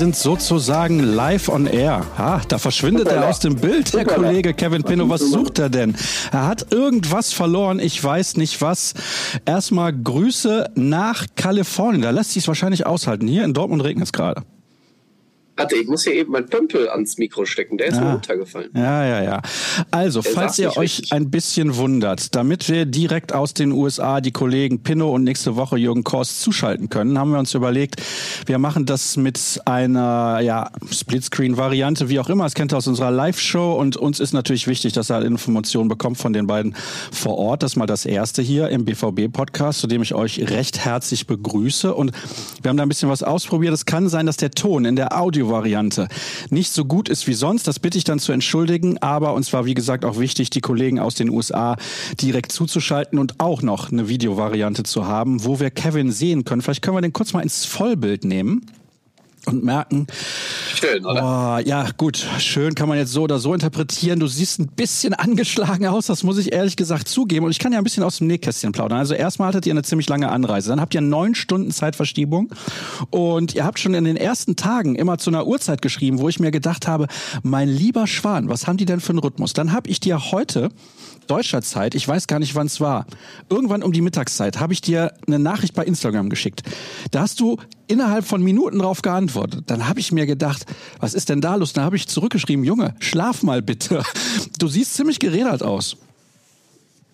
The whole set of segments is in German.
Wir sind sozusagen live on air. Ha, da verschwindet er aus dem Bild, der Kollege Kevin Pinno. Was sucht er denn? Er hat irgendwas verloren, ich weiß nicht was. Erstmal Grüße nach Kalifornien. Da lässt sich es wahrscheinlich aushalten. Hier in Dortmund regnet es gerade. Warte, ich muss hier eben meinen Pömpel ans Mikro stecken. Der ist ja. mir runtergefallen. Ja, ja, ja. Also, Der falls ihr euch richtig. ein bisschen wundert, damit wir direkt aus den USA die Kollegen Pinno und nächste Woche Jürgen Kors zuschalten können, haben wir uns überlegt, wir machen das mit einer ja, Splitscreen-Variante, wie auch immer. Das kennt ihr aus unserer Live-Show und uns ist natürlich wichtig, dass er Informationen bekommt von den beiden vor Ort. Das ist mal das erste hier im BVB-Podcast, zu dem ich euch recht herzlich begrüße. Und wir haben da ein bisschen was ausprobiert. Es kann sein, dass der Ton in der Audio Variante nicht so gut ist wie sonst. Das bitte ich dann zu entschuldigen. Aber uns war, wie gesagt, auch wichtig, die Kollegen aus den USA direkt zuzuschalten und auch noch eine Videovariante zu haben, wo wir Kevin sehen können. Vielleicht können wir den kurz mal ins Vollbild nehmen und merken. Schön, oder? Oh, ja, gut, schön kann man jetzt so oder so interpretieren. Du siehst ein bisschen angeschlagen aus, das muss ich ehrlich gesagt zugeben. Und ich kann ja ein bisschen aus dem Nähkästchen plaudern. Also erstmal hattet ihr eine ziemlich lange Anreise. Dann habt ihr neun Stunden Zeitverschiebung. Und ihr habt schon in den ersten Tagen immer zu einer Uhrzeit geschrieben, wo ich mir gedacht habe, mein lieber Schwan, was haben die denn für einen Rhythmus? Dann habe ich dir heute deutscher Zeit, ich weiß gar nicht, wann es war, irgendwann um die Mittagszeit, habe ich dir eine Nachricht bei Instagram geschickt. Da hast du innerhalb von Minuten darauf geantwortet. Dann habe ich mir gedacht, was ist denn da los? Dann habe ich zurückgeschrieben, Junge, schlaf mal bitte. Du siehst ziemlich gerädert aus.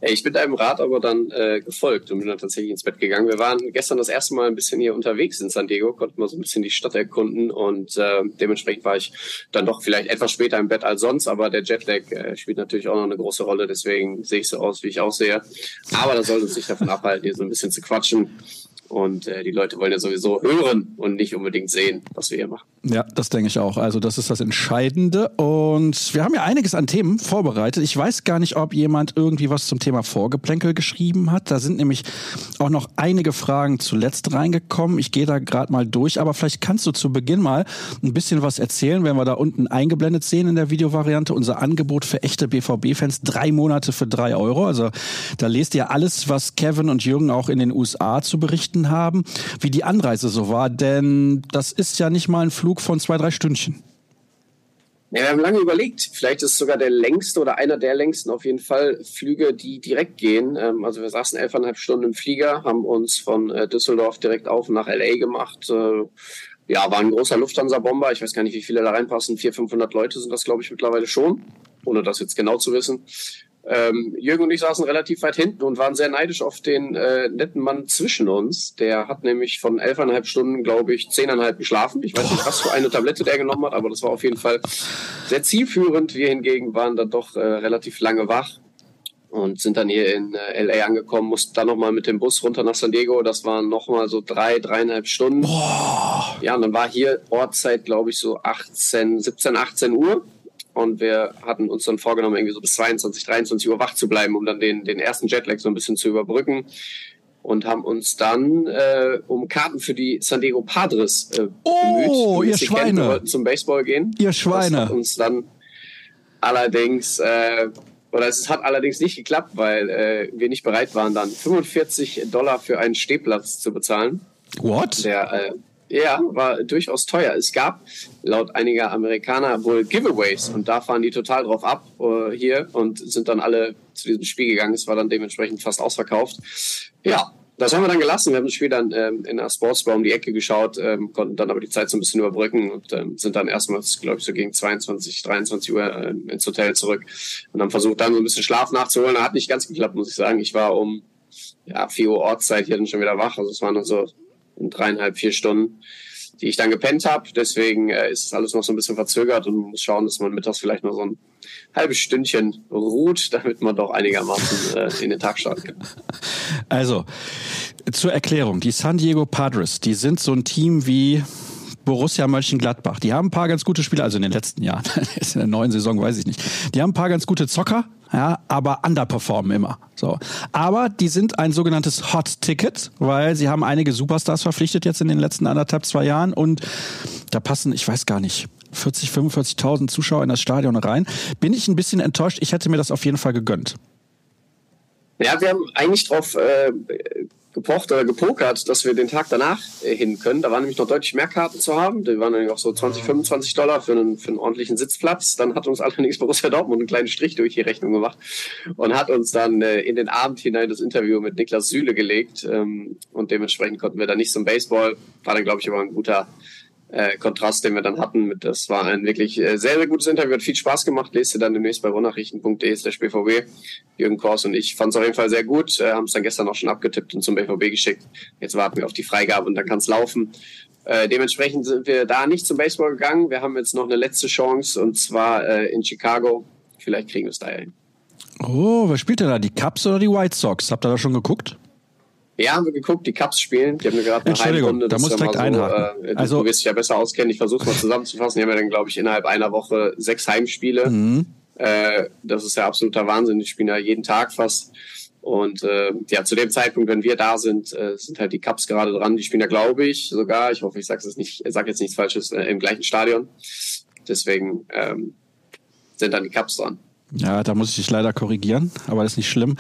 Ich bin deinem Rat aber dann äh, gefolgt und bin dann tatsächlich ins Bett gegangen. Wir waren gestern das erste Mal ein bisschen hier unterwegs in San Diego, konnten mal so ein bisschen die Stadt erkunden und äh, dementsprechend war ich dann doch vielleicht etwas später im Bett als sonst, aber der Jetlag äh, spielt natürlich auch noch eine große Rolle, deswegen sehe ich so aus, wie ich aussehe. Aber das soll uns nicht davon abhalten, hier so ein bisschen zu quatschen. Und äh, die Leute wollen ja sowieso hören und nicht unbedingt sehen, was wir hier machen. Ja, das denke ich auch. Also das ist das Entscheidende. Und wir haben ja einiges an Themen vorbereitet. Ich weiß gar nicht, ob jemand irgendwie was zum Thema Vorgeplänkel geschrieben hat. Da sind nämlich auch noch einige Fragen zuletzt reingekommen. Ich gehe da gerade mal durch. Aber vielleicht kannst du zu Beginn mal ein bisschen was erzählen, wenn wir da unten eingeblendet sehen in der Videovariante. Unser Angebot für echte BVB-Fans. Drei Monate für drei Euro. Also da lest ihr alles, was Kevin und Jürgen auch in den USA zu berichten haben, wie die Anreise so war. Denn das ist ja nicht mal ein Flug Flug von zwei, drei Stündchen. Ja, wir haben lange überlegt. Vielleicht ist es sogar der längste oder einer der längsten auf jeden Fall Flüge, die direkt gehen. Ähm, also wir saßen elfeinhalb Stunden im Flieger, haben uns von äh, Düsseldorf direkt auf nach LA gemacht. Äh, ja, war ein großer Lufthansa-Bomber. Ich weiß gar nicht, wie viele da reinpassen. 400, 500 Leute sind das, glaube ich, mittlerweile schon, ohne das jetzt genau zu wissen. Ähm, Jürgen und ich saßen relativ weit hinten und waren sehr neidisch auf den äh, netten Mann zwischen uns. Der hat nämlich von elfeinhalb Stunden, glaube ich, zehneinhalb geschlafen. Ich weiß nicht, was für eine Tablette der genommen hat, aber das war auf jeden Fall sehr zielführend. Wir hingegen waren dann doch äh, relativ lange wach und sind dann hier in äh, LA angekommen, mussten dann nochmal mit dem Bus runter nach San Diego. Das waren nochmal so drei, dreieinhalb Stunden. Boah. Ja, und dann war hier Ortszeit, glaube ich, so 18, 17, 18 Uhr. Und wir hatten uns dann vorgenommen, irgendwie so bis 22, 23 Uhr wach zu bleiben, um dann den, den ersten Jetlag so ein bisschen zu überbrücken. Und haben uns dann äh, um Karten für die San Diego Padres äh, oh, bemüht. ihr Schweine. Kennt, wollten zum Baseball gehen. Ihr Schweine. Das hat uns dann allerdings, äh, oder es hat allerdings nicht geklappt, weil äh, wir nicht bereit waren, dann 45 Dollar für einen Stehplatz zu bezahlen. What? Der, äh, ja, war durchaus teuer. Es gab laut einiger Amerikaner wohl Giveaways und da fahren die total drauf ab uh, hier und sind dann alle zu diesem Spiel gegangen. Es war dann dementsprechend fast ausverkauft. Ja, das haben wir dann gelassen. Wir haben das Spiel dann ähm, in der Sportsbar um die Ecke geschaut, ähm, konnten dann aber die Zeit so ein bisschen überbrücken und ähm, sind dann erstmals, glaube ich, so gegen 22, 23 Uhr äh, ins Hotel zurück und haben versucht, dann so ein bisschen Schlaf nachzuholen. Hat nicht ganz geklappt, muss ich sagen. Ich war um ja, 4 Uhr Ortszeit hier dann schon wieder wach. Also es waren dann so dreieinhalb, vier Stunden, die ich dann gepennt habe. Deswegen äh, ist alles noch so ein bisschen verzögert und man muss schauen, dass man mittags vielleicht noch so ein halbes Stündchen ruht, damit man doch einigermaßen äh, in den Tag starten kann. Also, zur Erklärung, die San Diego Padres, die sind so ein Team wie Borussia Mönchengladbach. Die haben ein paar ganz gute Spieler, also in den letzten Jahren, in der neuen Saison weiß ich nicht. Die haben ein paar ganz gute Zocker, ja, aber underperformen immer. So. Aber die sind ein sogenanntes Hot Ticket, weil sie haben einige Superstars verpflichtet jetzt in den letzten anderthalb, zwei Jahren und da passen, ich weiß gar nicht, 40, 45.000 Zuschauer in das Stadion rein. Bin ich ein bisschen enttäuscht. Ich hätte mir das auf jeden Fall gegönnt. Ja, wir haben eigentlich drauf äh, gepocht oder gepokert, dass wir den Tag danach äh, hin können. Da waren nämlich noch deutlich mehr Karten zu haben. Die waren nämlich auch so 20, 25 Dollar für einen, für einen ordentlichen Sitzplatz. Dann hat uns allerdings Borussia Dortmund einen kleinen Strich durch die Rechnung gemacht und hat uns dann äh, in den Abend hinein das Interview mit Niklas Süle gelegt. Ähm, und dementsprechend konnten wir da nicht zum Baseball. War dann, glaube ich, aber ein guter äh, Kontrast, den wir dann hatten. Das war ein wirklich äh, sehr, sehr gutes Interview, hat viel Spaß gemacht. Lest ihr dann demnächst bei ruhrnachrichten.de slash BVB. Jürgen Kors und ich fand es auf jeden Fall sehr gut, äh, haben es dann gestern auch schon abgetippt und zum BVB geschickt. Jetzt warten wir auf die Freigabe und dann kann es laufen. Äh, dementsprechend sind wir da nicht zum Baseball gegangen. Wir haben jetzt noch eine letzte Chance und zwar äh, in Chicago. Vielleicht kriegen wir es da hin. Oh, wer spielt denn da? Die Cubs oder die White Sox? Habt ihr da schon geguckt? Ja, haben wir geguckt, die Cups spielen. Die haben wir gerade eine halbe Runde. Da muss direkt so, einhaken. Äh, also, du wirst dich ja besser auskennen. Ich versuche mal zusammenzufassen. Die haben ja dann, glaube ich, innerhalb einer Woche sechs Heimspiele. Mhm. Äh, das ist ja absoluter Wahnsinn. Die spielen ja jeden Tag fast. Und äh, ja, zu dem Zeitpunkt, wenn wir da sind, äh, sind halt die Cups gerade dran. Die spielen ja, glaube ich, sogar, ich hoffe, ich sage es nicht, sage jetzt nichts Falsches, äh, im gleichen Stadion. Deswegen ähm, sind dann die Cups dran. Ja, da muss ich dich leider korrigieren, aber das ist nicht schlimm.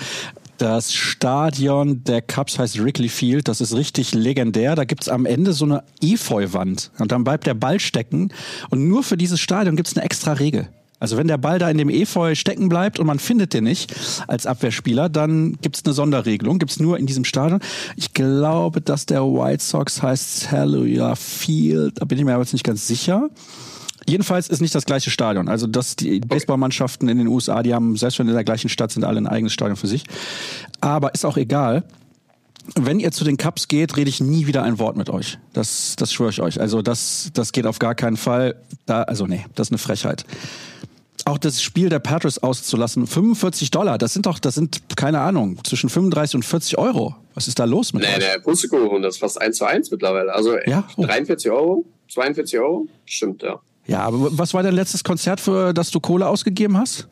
Das Stadion der Cubs heißt Wrigley Field. Das ist richtig legendär. Da gibt's am Ende so eine Efeu-Wand. Und dann bleibt der Ball stecken. Und nur für dieses Stadion gibt's eine extra Regel. Also wenn der Ball da in dem Efeu stecken bleibt und man findet den nicht als Abwehrspieler, dann gibt's eine Sonderregelung. Gibt's nur in diesem Stadion. Ich glaube, dass der White Sox heißt Cellular Field. Da bin ich mir aber jetzt nicht ganz sicher. Jedenfalls ist nicht das gleiche Stadion. Also dass die Baseballmannschaften in den USA, die haben, selbst wenn in der gleichen Stadt sind, alle ein eigenes Stadion für sich. Aber ist auch egal. Wenn ihr zu den Cups geht, rede ich nie wieder ein Wort mit euch. Das, das schwöre ich euch. Also das, das geht auf gar keinen Fall. Da, also nee, das ist eine Frechheit auch das Spiel der Patriots auszulassen. 45 Dollar, das sind doch, das sind, keine Ahnung, zwischen 35 und 40 Euro. Was ist da los mit nee, euch? der Pustekuchen, das ist fast 1 zu 1 mittlerweile. Also ja? oh. 43 Euro, 42 Euro, stimmt, ja. Ja, aber was war dein letztes Konzert, für das du Kohle ausgegeben hast?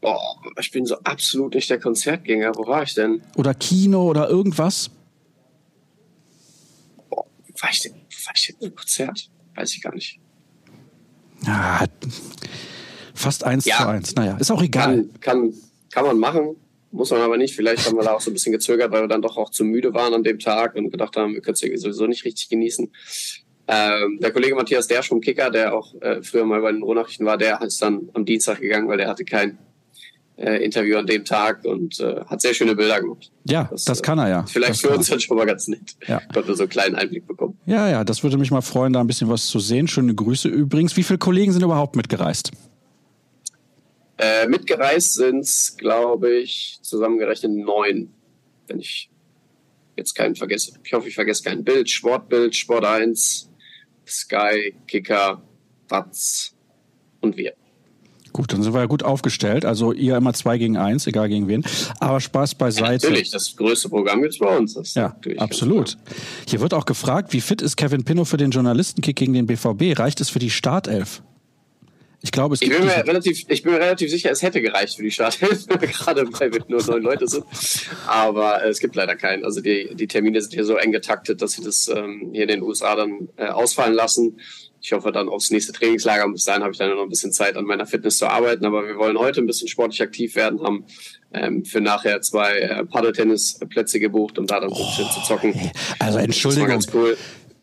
Boah, ich bin so absolut nicht der Konzertgänger. Wo war ich denn? Oder Kino oder irgendwas? Boah, war ich denn, war ich denn im Konzert? Weiß ich gar nicht. Ja, fast eins ja, zu eins. Naja, ist auch egal. Kann, kann, kann man machen, muss man aber nicht. Vielleicht haben wir da auch so ein bisschen gezögert, weil wir dann doch auch zu müde waren an dem Tag und gedacht haben, wir können es sowieso nicht richtig genießen. Ähm, der Kollege Matthias Dersch vom Kicker, der auch äh, früher mal bei den Rohnachrichten war, der ist dann am Dienstag gegangen, weil der hatte kein äh, Interview an dem Tag und äh, hat sehr schöne Bilder gemacht. Ja, das, das kann er ja. Vielleicht das für uns dann schon mal ganz nett. Ja. Konnte so einen kleinen Einblick bekommen. Ja, ja, das würde mich mal freuen, da ein bisschen was zu sehen. Schöne Grüße übrigens. Wie viele Kollegen sind überhaupt mitgereist? Äh, mitgereist sind es, glaube ich, zusammengerechnet neun, wenn ich jetzt keinen vergesse. Ich hoffe, ich vergesse kein Bild. Sportbild, Sport 1, Sky, Kicker, Watz und wir. Gut, dann sind wir ja gut aufgestellt. Also ihr immer zwei gegen eins, egal gegen wen. Aber Spaß beiseite. Ja, natürlich, das größte Programm gibt's bei uns. Das ja, absolut. Hier wird auch gefragt, wie fit ist Kevin Pinnow für den Journalistenkick gegen den BVB? Reicht es für die Startelf? Ich glaube, es gibt. Ich bin, mir relativ, ich bin mir relativ sicher, es hätte gereicht für die Startelf, gerade weil wir nur neun Leute sind. Aber äh, es gibt leider keinen. Also die, die Termine sind hier so eng getaktet, dass sie das ähm, hier in den USA dann äh, ausfallen lassen. Ich hoffe dann aufs nächste Trainingslager. Bis dahin habe ich dann noch ein bisschen Zeit, an meiner Fitness zu arbeiten. Aber wir wollen heute ein bisschen sportlich aktiv werden, haben ähm, für nachher zwei äh, Paddeltennisplätze gebucht, um da dann so ein bisschen zu zocken. Also Entschuldigung. Das war ganz cool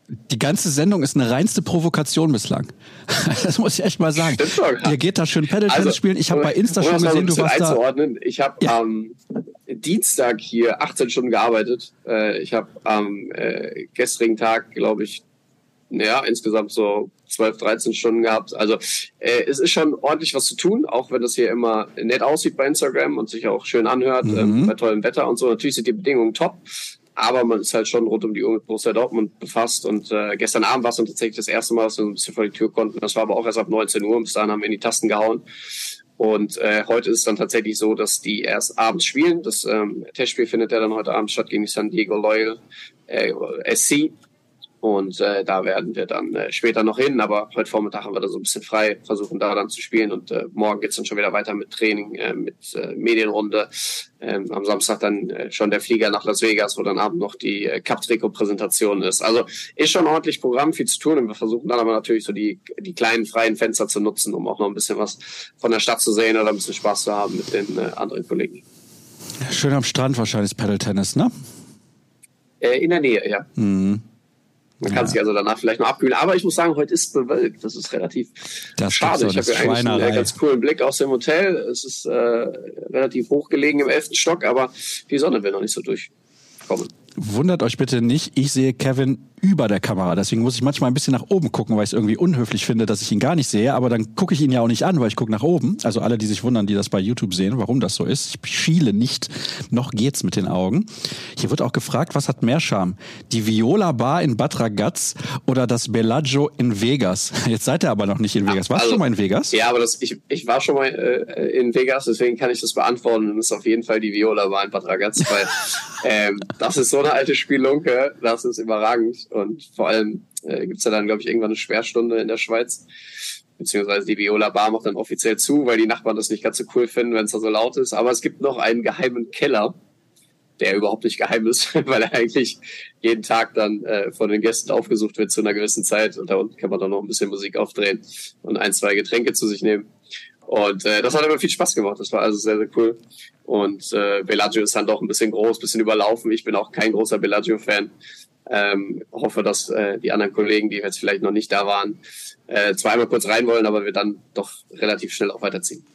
die ganze Sendung ist eine reinste Provokation bislang. Das muss ich echt mal sagen. Stimmt schon. Ihr geht da schön Paddle-Tennis also, spielen. Ich habe bei Insta schon gesehen, du warst da. Ich habe ja. am Dienstag hier 18 Stunden gearbeitet. Äh, ich habe am äh, gestrigen Tag, glaube ich, ja, insgesamt so 12, 13 Stunden gehabt. Also äh, es ist schon ordentlich was zu tun, auch wenn das hier immer nett aussieht bei Instagram und sich auch schön anhört, mhm. ähm, bei tollem Wetter und so. Natürlich sind die Bedingungen top aber man ist halt schon rund um die Uhr mit Borussia Dortmund befasst. Und äh, gestern Abend war es dann tatsächlich das erste Mal, dass wir ein bisschen vor die Tür konnten. Das war aber auch erst ab 19 Uhr. Bis dahin haben wir in die Tasten gehauen. Und äh, heute ist es dann tatsächlich so, dass die erst abends spielen. Das ähm, Testspiel findet ja dann heute Abend statt gegen die San Diego Loyal äh, SC. Und äh, da werden wir dann äh, später noch hin, aber heute Vormittag haben wir da so ein bisschen frei, versuchen da dann zu spielen und äh, morgen geht's dann schon wieder weiter mit Training, äh, mit äh, Medienrunde. Ähm, am Samstag dann äh, schon der Flieger nach Las Vegas, wo dann Abend noch die äh, Cup-Trikot-Präsentation ist. Also ist schon ordentlich Programm, viel zu tun und wir versuchen dann aber natürlich so die, die kleinen freien Fenster zu nutzen, um auch noch ein bisschen was von der Stadt zu sehen oder ein bisschen Spaß zu haben mit den äh, anderen Kollegen. Schön am Strand wahrscheinlich Paddle-Tennis, ne? Äh, in der Nähe, ja. Mhm. Man kann ja. sich also danach vielleicht noch abkühlen. Aber ich muss sagen, heute ist bewölkt. Das ist relativ das schade. So, ich habe ja eigentlich einen ganz coolen Blick aus dem Hotel. Es ist äh, relativ hoch gelegen im elften Stock, aber die Sonne will noch nicht so durchkommen. Wundert euch bitte nicht, ich sehe Kevin über der Kamera. Deswegen muss ich manchmal ein bisschen nach oben gucken, weil ich es irgendwie unhöflich finde, dass ich ihn gar nicht sehe. Aber dann gucke ich ihn ja auch nicht an, weil ich gucke nach oben. Also alle, die sich wundern, die das bei YouTube sehen, warum das so ist. Ich schiele nicht, noch geht's mit den Augen. Hier wird auch gefragt, was hat mehr Charme? Die Viola Bar in Bad Ragaz oder das Bellagio in Vegas? Jetzt seid ihr aber noch nicht in Vegas. Warst also, du schon mal in Vegas? Ja, aber das, ich, ich war schon mal äh, in Vegas, deswegen kann ich das beantworten. Und das ist auf jeden Fall die Viola Bar in Bad Ragaz, weil ähm, das ist so eine alte Spielunke, das ist überragend. Und vor allem äh, gibt es ja dann, glaube ich, irgendwann eine Schwerstunde in der Schweiz. Beziehungsweise die Viola Bar macht dann offiziell zu, weil die Nachbarn das nicht ganz so cool finden, wenn es da so laut ist. Aber es gibt noch einen geheimen Keller, der überhaupt nicht geheim ist, weil er eigentlich jeden Tag dann äh, von den Gästen aufgesucht wird zu einer gewissen Zeit. Und da unten kann man dann noch ein bisschen Musik aufdrehen und ein, zwei Getränke zu sich nehmen. Und äh, das hat immer viel Spaß gemacht. Das war also sehr, sehr cool. Und äh, Bellagio ist dann doch ein bisschen groß, bisschen überlaufen. Ich bin auch kein großer Bellagio-Fan. Ähm, hoffe, dass äh, die anderen Kollegen, die jetzt vielleicht noch nicht da waren, äh, zwar einmal kurz rein wollen, aber wir dann doch relativ schnell auch weiterziehen.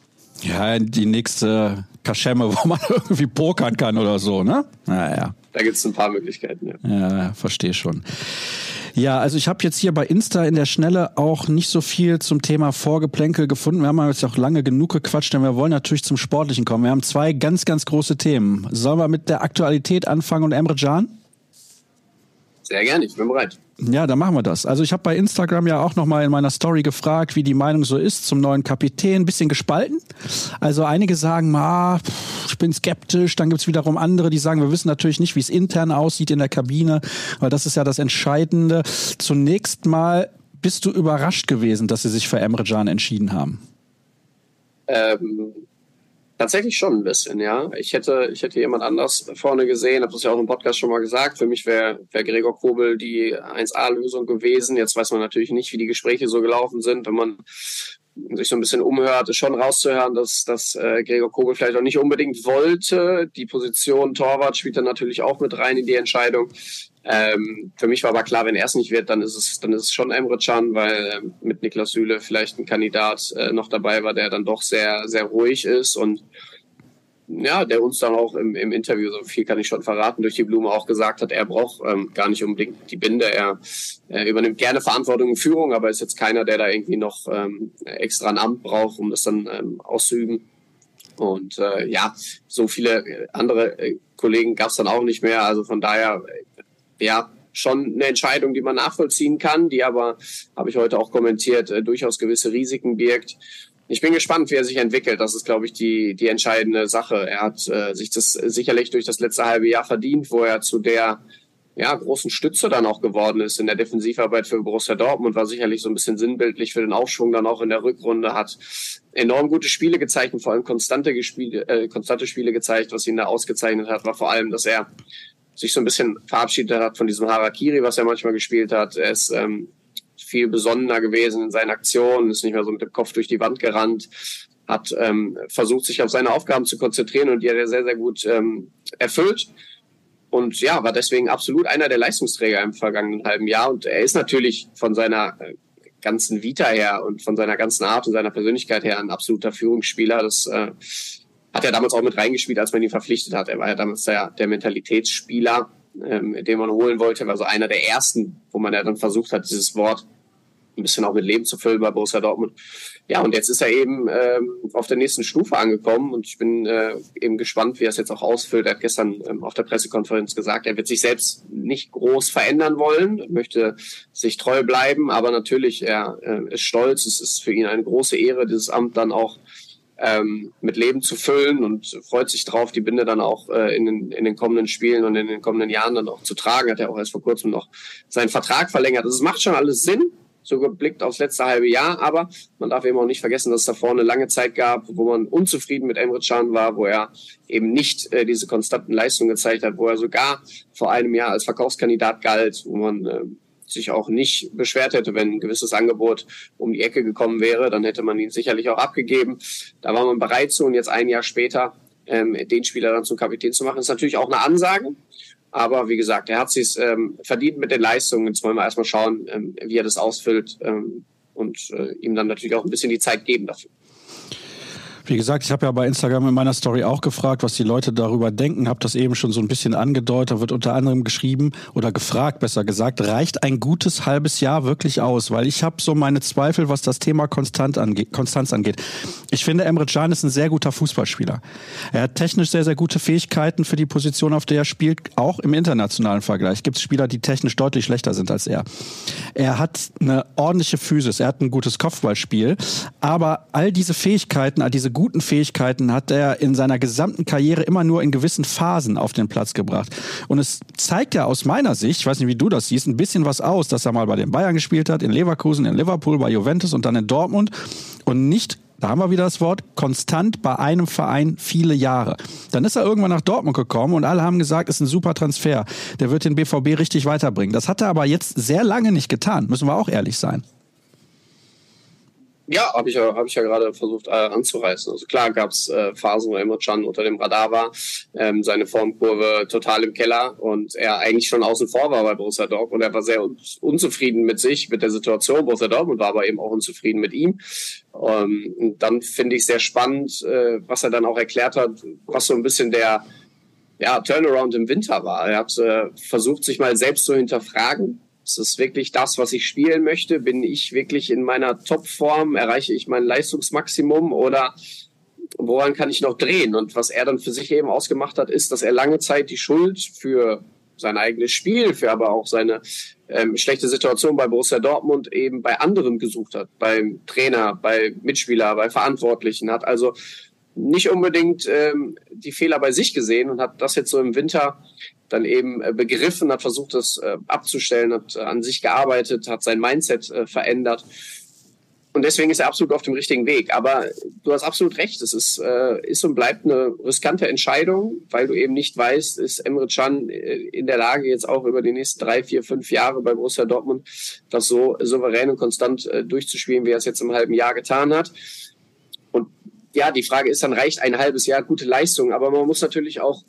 Ja, die nächste Kaschemme, wo man irgendwie pokern kann oder so, ne? Naja. Da gibt es ein paar Möglichkeiten, ja. Ja, verstehe schon. Ja, also ich habe jetzt hier bei Insta in der Schnelle auch nicht so viel zum Thema Vorgeplänkel gefunden. Wir haben jetzt auch lange genug gequatscht, denn wir wollen natürlich zum Sportlichen kommen. Wir haben zwei ganz, ganz große Themen. Sollen wir mit der Aktualität anfangen und Emre Can? Sehr gerne, ich bin bereit. Ja, dann machen wir das. Also ich habe bei Instagram ja auch nochmal in meiner Story gefragt, wie die Meinung so ist zum neuen Kapitän. Bisschen gespalten. Also einige sagen, ah, ich bin skeptisch. Dann gibt's wiederum andere, die sagen, wir wissen natürlich nicht, wie es intern aussieht in der Kabine, weil das ist ja das Entscheidende. Zunächst mal, bist du überrascht gewesen, dass sie sich für Emre Can entschieden haben? Ähm, Tatsächlich schon ein bisschen, ja. Ich hätte, ich hätte jemand anders vorne gesehen, habe das ja auch im Podcast schon mal gesagt. Für mich wäre wär Gregor Kobel die 1A-Lösung gewesen. Jetzt weiß man natürlich nicht, wie die Gespräche so gelaufen sind. Wenn man sich so ein bisschen umhört, ist schon rauszuhören, dass, dass äh, Gregor Kobel vielleicht auch nicht unbedingt wollte. Die Position Torwart spielt dann natürlich auch mit rein in die Entscheidung. Ähm, für mich war aber klar, wenn er es nicht wird, dann ist es, dann ist es schon Emre Can, weil äh, mit Niklas Süle vielleicht ein Kandidat äh, noch dabei war, der dann doch sehr, sehr ruhig ist und ja, der uns dann auch im, im Interview, so viel kann ich schon verraten, durch die Blume auch gesagt hat, er braucht ähm, gar nicht unbedingt die Binde. Er, er übernimmt gerne Verantwortung und Führung, aber ist jetzt keiner, der da irgendwie noch ähm, extra ein Amt braucht, um das dann ähm, auszuüben. Und äh, ja, so viele andere äh, Kollegen gab es dann auch nicht mehr. Also von daher ja, schon eine Entscheidung, die man nachvollziehen kann, die aber, habe ich heute auch kommentiert, äh, durchaus gewisse Risiken birgt. Ich bin gespannt, wie er sich entwickelt. Das ist, glaube ich, die, die entscheidende Sache. Er hat äh, sich das sicherlich durch das letzte halbe Jahr verdient, wo er zu der ja, großen Stütze dann auch geworden ist in der Defensivarbeit für Borussia Dortmund, war sicherlich so ein bisschen sinnbildlich für den Aufschwung dann auch in der Rückrunde, hat enorm gute Spiele gezeigt und vor allem konstante, Spiele, äh, konstante Spiele gezeigt. Was ihn da ausgezeichnet hat, war vor allem, dass er sich so ein bisschen verabschiedet hat von diesem Harakiri, was er manchmal gespielt hat. Er ist ähm, viel besonnener gewesen in seinen Aktionen, ist nicht mehr so mit dem Kopf durch die Wand gerannt, hat ähm, versucht, sich auf seine Aufgaben zu konzentrieren und die hat er sehr, sehr gut ähm, erfüllt. Und ja, war deswegen absolut einer der Leistungsträger im vergangenen halben Jahr. Und er ist natürlich von seiner äh, ganzen Vita her und von seiner ganzen Art und seiner Persönlichkeit her ein absoluter Führungsspieler. Das äh, hat er damals auch mit reingespielt, als man ihn verpflichtet hat. Er war ja damals der, der Mentalitätsspieler, ähm, den man holen wollte, war so einer der ersten, wo man ja dann versucht hat, dieses Wort ein bisschen auch mit Leben zu füllen bei Borussia Dortmund. Ja, und jetzt ist er eben ähm, auf der nächsten Stufe angekommen und ich bin äh, eben gespannt, wie er es jetzt auch ausfüllt. Er hat gestern ähm, auf der Pressekonferenz gesagt, er wird sich selbst nicht groß verändern wollen, möchte sich treu bleiben, aber natürlich, er äh, ist stolz. Es ist für ihn eine große Ehre, dieses Amt dann auch ähm, mit Leben zu füllen und freut sich drauf, die Binde dann auch äh, in, den, in den kommenden Spielen und in den kommenden Jahren dann auch zu tragen. Hat er auch erst vor kurzem noch seinen Vertrag verlängert. Das macht schon alles Sinn, so geblickt aufs letzte halbe Jahr, aber man darf eben auch nicht vergessen, dass es davor eine lange Zeit gab, wo man unzufrieden mit Emre Can war, wo er eben nicht äh, diese konstanten Leistungen gezeigt hat, wo er sogar vor einem Jahr als Verkaufskandidat galt, wo man äh, sich auch nicht beschwert hätte, wenn ein gewisses Angebot um die Ecke gekommen wäre, dann hätte man ihn sicherlich auch abgegeben. Da war man bereit zu und jetzt ein Jahr später ähm, den Spieler dann zum Kapitän zu machen, ist natürlich auch eine Ansage. Aber wie gesagt, er hat sich ähm, verdient mit den Leistungen. Jetzt wollen wir erstmal schauen, ähm, wie er das ausfüllt ähm, und äh, ihm dann natürlich auch ein bisschen die Zeit geben dafür. Wie gesagt, ich habe ja bei Instagram in meiner Story auch gefragt, was die Leute darüber denken. Habe das eben schon so ein bisschen angedeutet. Da wird unter anderem geschrieben oder gefragt, besser gesagt, reicht ein gutes halbes Jahr wirklich aus? Weil ich habe so meine Zweifel, was das Thema Konstant ange Konstanz angeht. Ich finde, Emre Can ist ein sehr guter Fußballspieler. Er hat technisch sehr, sehr gute Fähigkeiten für die Position, auf der er spielt. Auch im internationalen Vergleich gibt es Spieler, die technisch deutlich schlechter sind als er. Er hat eine ordentliche Physis, er hat ein gutes Kopfballspiel. Aber all diese Fähigkeiten, all diese guten Fähigkeiten hat er in seiner gesamten Karriere immer nur in gewissen Phasen auf den Platz gebracht. Und es zeigt ja aus meiner Sicht, ich weiß nicht, wie du das siehst, ein bisschen was aus, dass er mal bei den Bayern gespielt hat, in Leverkusen, in Liverpool, bei Juventus und dann in Dortmund und nicht da haben wir wieder das Wort, konstant bei einem Verein viele Jahre. Dann ist er irgendwann nach Dortmund gekommen und alle haben gesagt, ist ein super Transfer. Der wird den BVB richtig weiterbringen. Das hat er aber jetzt sehr lange nicht getan, müssen wir auch ehrlich sein. Ja, habe ich ja, hab ich ja gerade versucht äh, anzureißen. Also klar gab es äh, Phasen, wo Emre Can unter dem Radar war, ähm, seine Formkurve total im Keller und er eigentlich schon außen vor war bei Borussia Dortmund und er war sehr un unzufrieden mit sich, mit der Situation. Borussia Dortmund war aber eben auch unzufrieden mit ihm. Ähm, und dann finde ich sehr spannend, äh, was er dann auch erklärt hat, was so ein bisschen der ja, Turnaround im Winter war. Er hat äh, versucht, sich mal selbst zu hinterfragen ist es wirklich das, was ich spielen möchte? Bin ich wirklich in meiner Topform? Erreiche ich mein Leistungsmaximum oder woran kann ich noch drehen? Und was er dann für sich eben ausgemacht hat, ist, dass er lange Zeit die Schuld für sein eigenes Spiel, für aber auch seine ähm, schlechte Situation bei Borussia Dortmund eben bei anderen gesucht hat, beim Trainer, bei Mitspieler, bei Verantwortlichen, hat also nicht unbedingt ähm, die Fehler bei sich gesehen und hat das jetzt so im Winter dann eben äh, begriffen, hat versucht, das äh, abzustellen, hat äh, an sich gearbeitet, hat sein Mindset verändert. Und deswegen ist er absolut auf dem richtigen Weg. Aber du hast absolut recht. Es ist, ist und bleibt eine riskante Entscheidung, weil du eben nicht weißt, ist Emre Can in der Lage, jetzt auch über die nächsten drei, vier, fünf Jahre bei Borussia Dortmund das so souverän und konstant durchzuspielen, wie er es jetzt im halben Jahr getan hat. Und ja, die Frage ist dann, reicht ein halbes Jahr gute Leistung? Aber man muss natürlich auch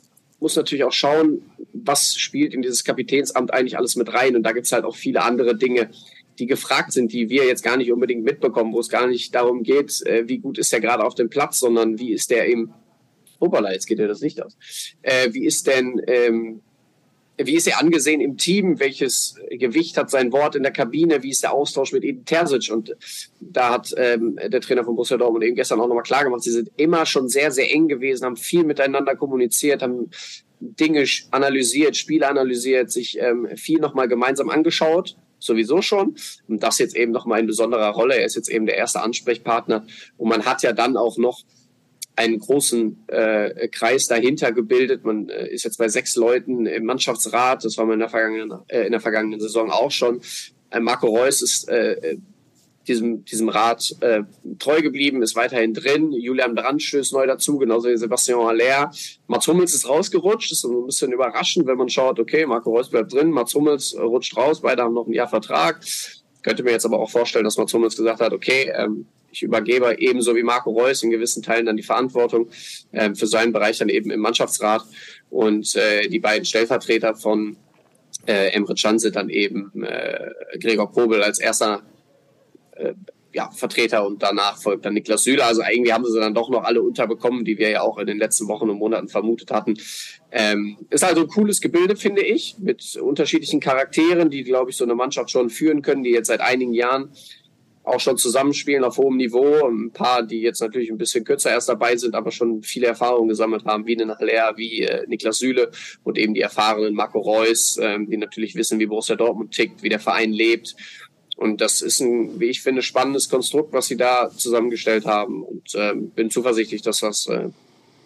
muss natürlich auch schauen, was spielt in dieses Kapitänsamt eigentlich alles mit rein. Und da gibt es halt auch viele andere Dinge, die gefragt sind, die wir jetzt gar nicht unbedingt mitbekommen, wo es gar nicht darum geht, äh, wie gut ist der gerade auf dem Platz, sondern wie ist der im Hoppala, jetzt geht ja das Licht aus. Äh, wie ist denn ähm, wie ist er angesehen im Team? Welches Gewicht hat sein Wort in der Kabine? Wie ist der Austausch mit Edin Terzic? Und da hat ähm, der Trainer von Borussia Dortmund eben gestern auch nochmal klar gemacht, sie sind immer schon sehr, sehr eng gewesen, haben viel miteinander kommuniziert, haben Dinge analysiert, Spiele analysiert, sich ähm, viel nochmal gemeinsam angeschaut sowieso schon. Und das jetzt eben nochmal in besonderer Rolle. Er ist jetzt eben der erste Ansprechpartner. Und man hat ja dann auch noch einen großen äh, Kreis dahinter gebildet. Man äh, ist jetzt bei sechs Leuten im Mannschaftsrat. Das war man in der vergangenen, äh, in der vergangenen Saison auch schon. Äh, Marco Reus ist äh, diesem, diesem Rat äh, treu geblieben, ist weiterhin drin. Julian Brandt stößt neu dazu, genauso wie Sebastian Haller. Mats Hummels ist rausgerutscht. Das ist ein bisschen überraschend, wenn man schaut, okay, Marco Reus bleibt drin, Mats Hummels rutscht raus, beide haben noch ein Jahr Vertrag. Könnte mir jetzt aber auch vorstellen, dass Mats Hummels gesagt hat, okay, ähm, ich übergebe ebenso wie Marco Reus in gewissen Teilen dann die Verantwortung äh, für seinen Bereich dann eben im Mannschaftsrat. Und äh, die beiden Stellvertreter von äh, Emre Can sind dann eben äh, Gregor Kobel als erster äh, ja, Vertreter und danach folgt dann Niklas Süle. Also irgendwie haben sie dann doch noch alle unterbekommen, die wir ja auch in den letzten Wochen und Monaten vermutet hatten. Ähm, ist also ein cooles Gebilde, finde ich, mit unterschiedlichen Charakteren, die, glaube ich, so eine Mannschaft schon führen können, die jetzt seit einigen Jahren auch schon zusammenspielen auf hohem Niveau. Ein paar, die jetzt natürlich ein bisschen kürzer erst dabei sind, aber schon viele Erfahrungen gesammelt haben, wie Haller, wie äh, Niklas Süle und eben die erfahrenen Marco Reus, ähm, die natürlich wissen, wie Borussia Dortmund tickt, wie der Verein lebt. Und das ist ein, wie ich finde, spannendes Konstrukt, was sie da zusammengestellt haben. Und ähm, bin zuversichtlich, dass das äh,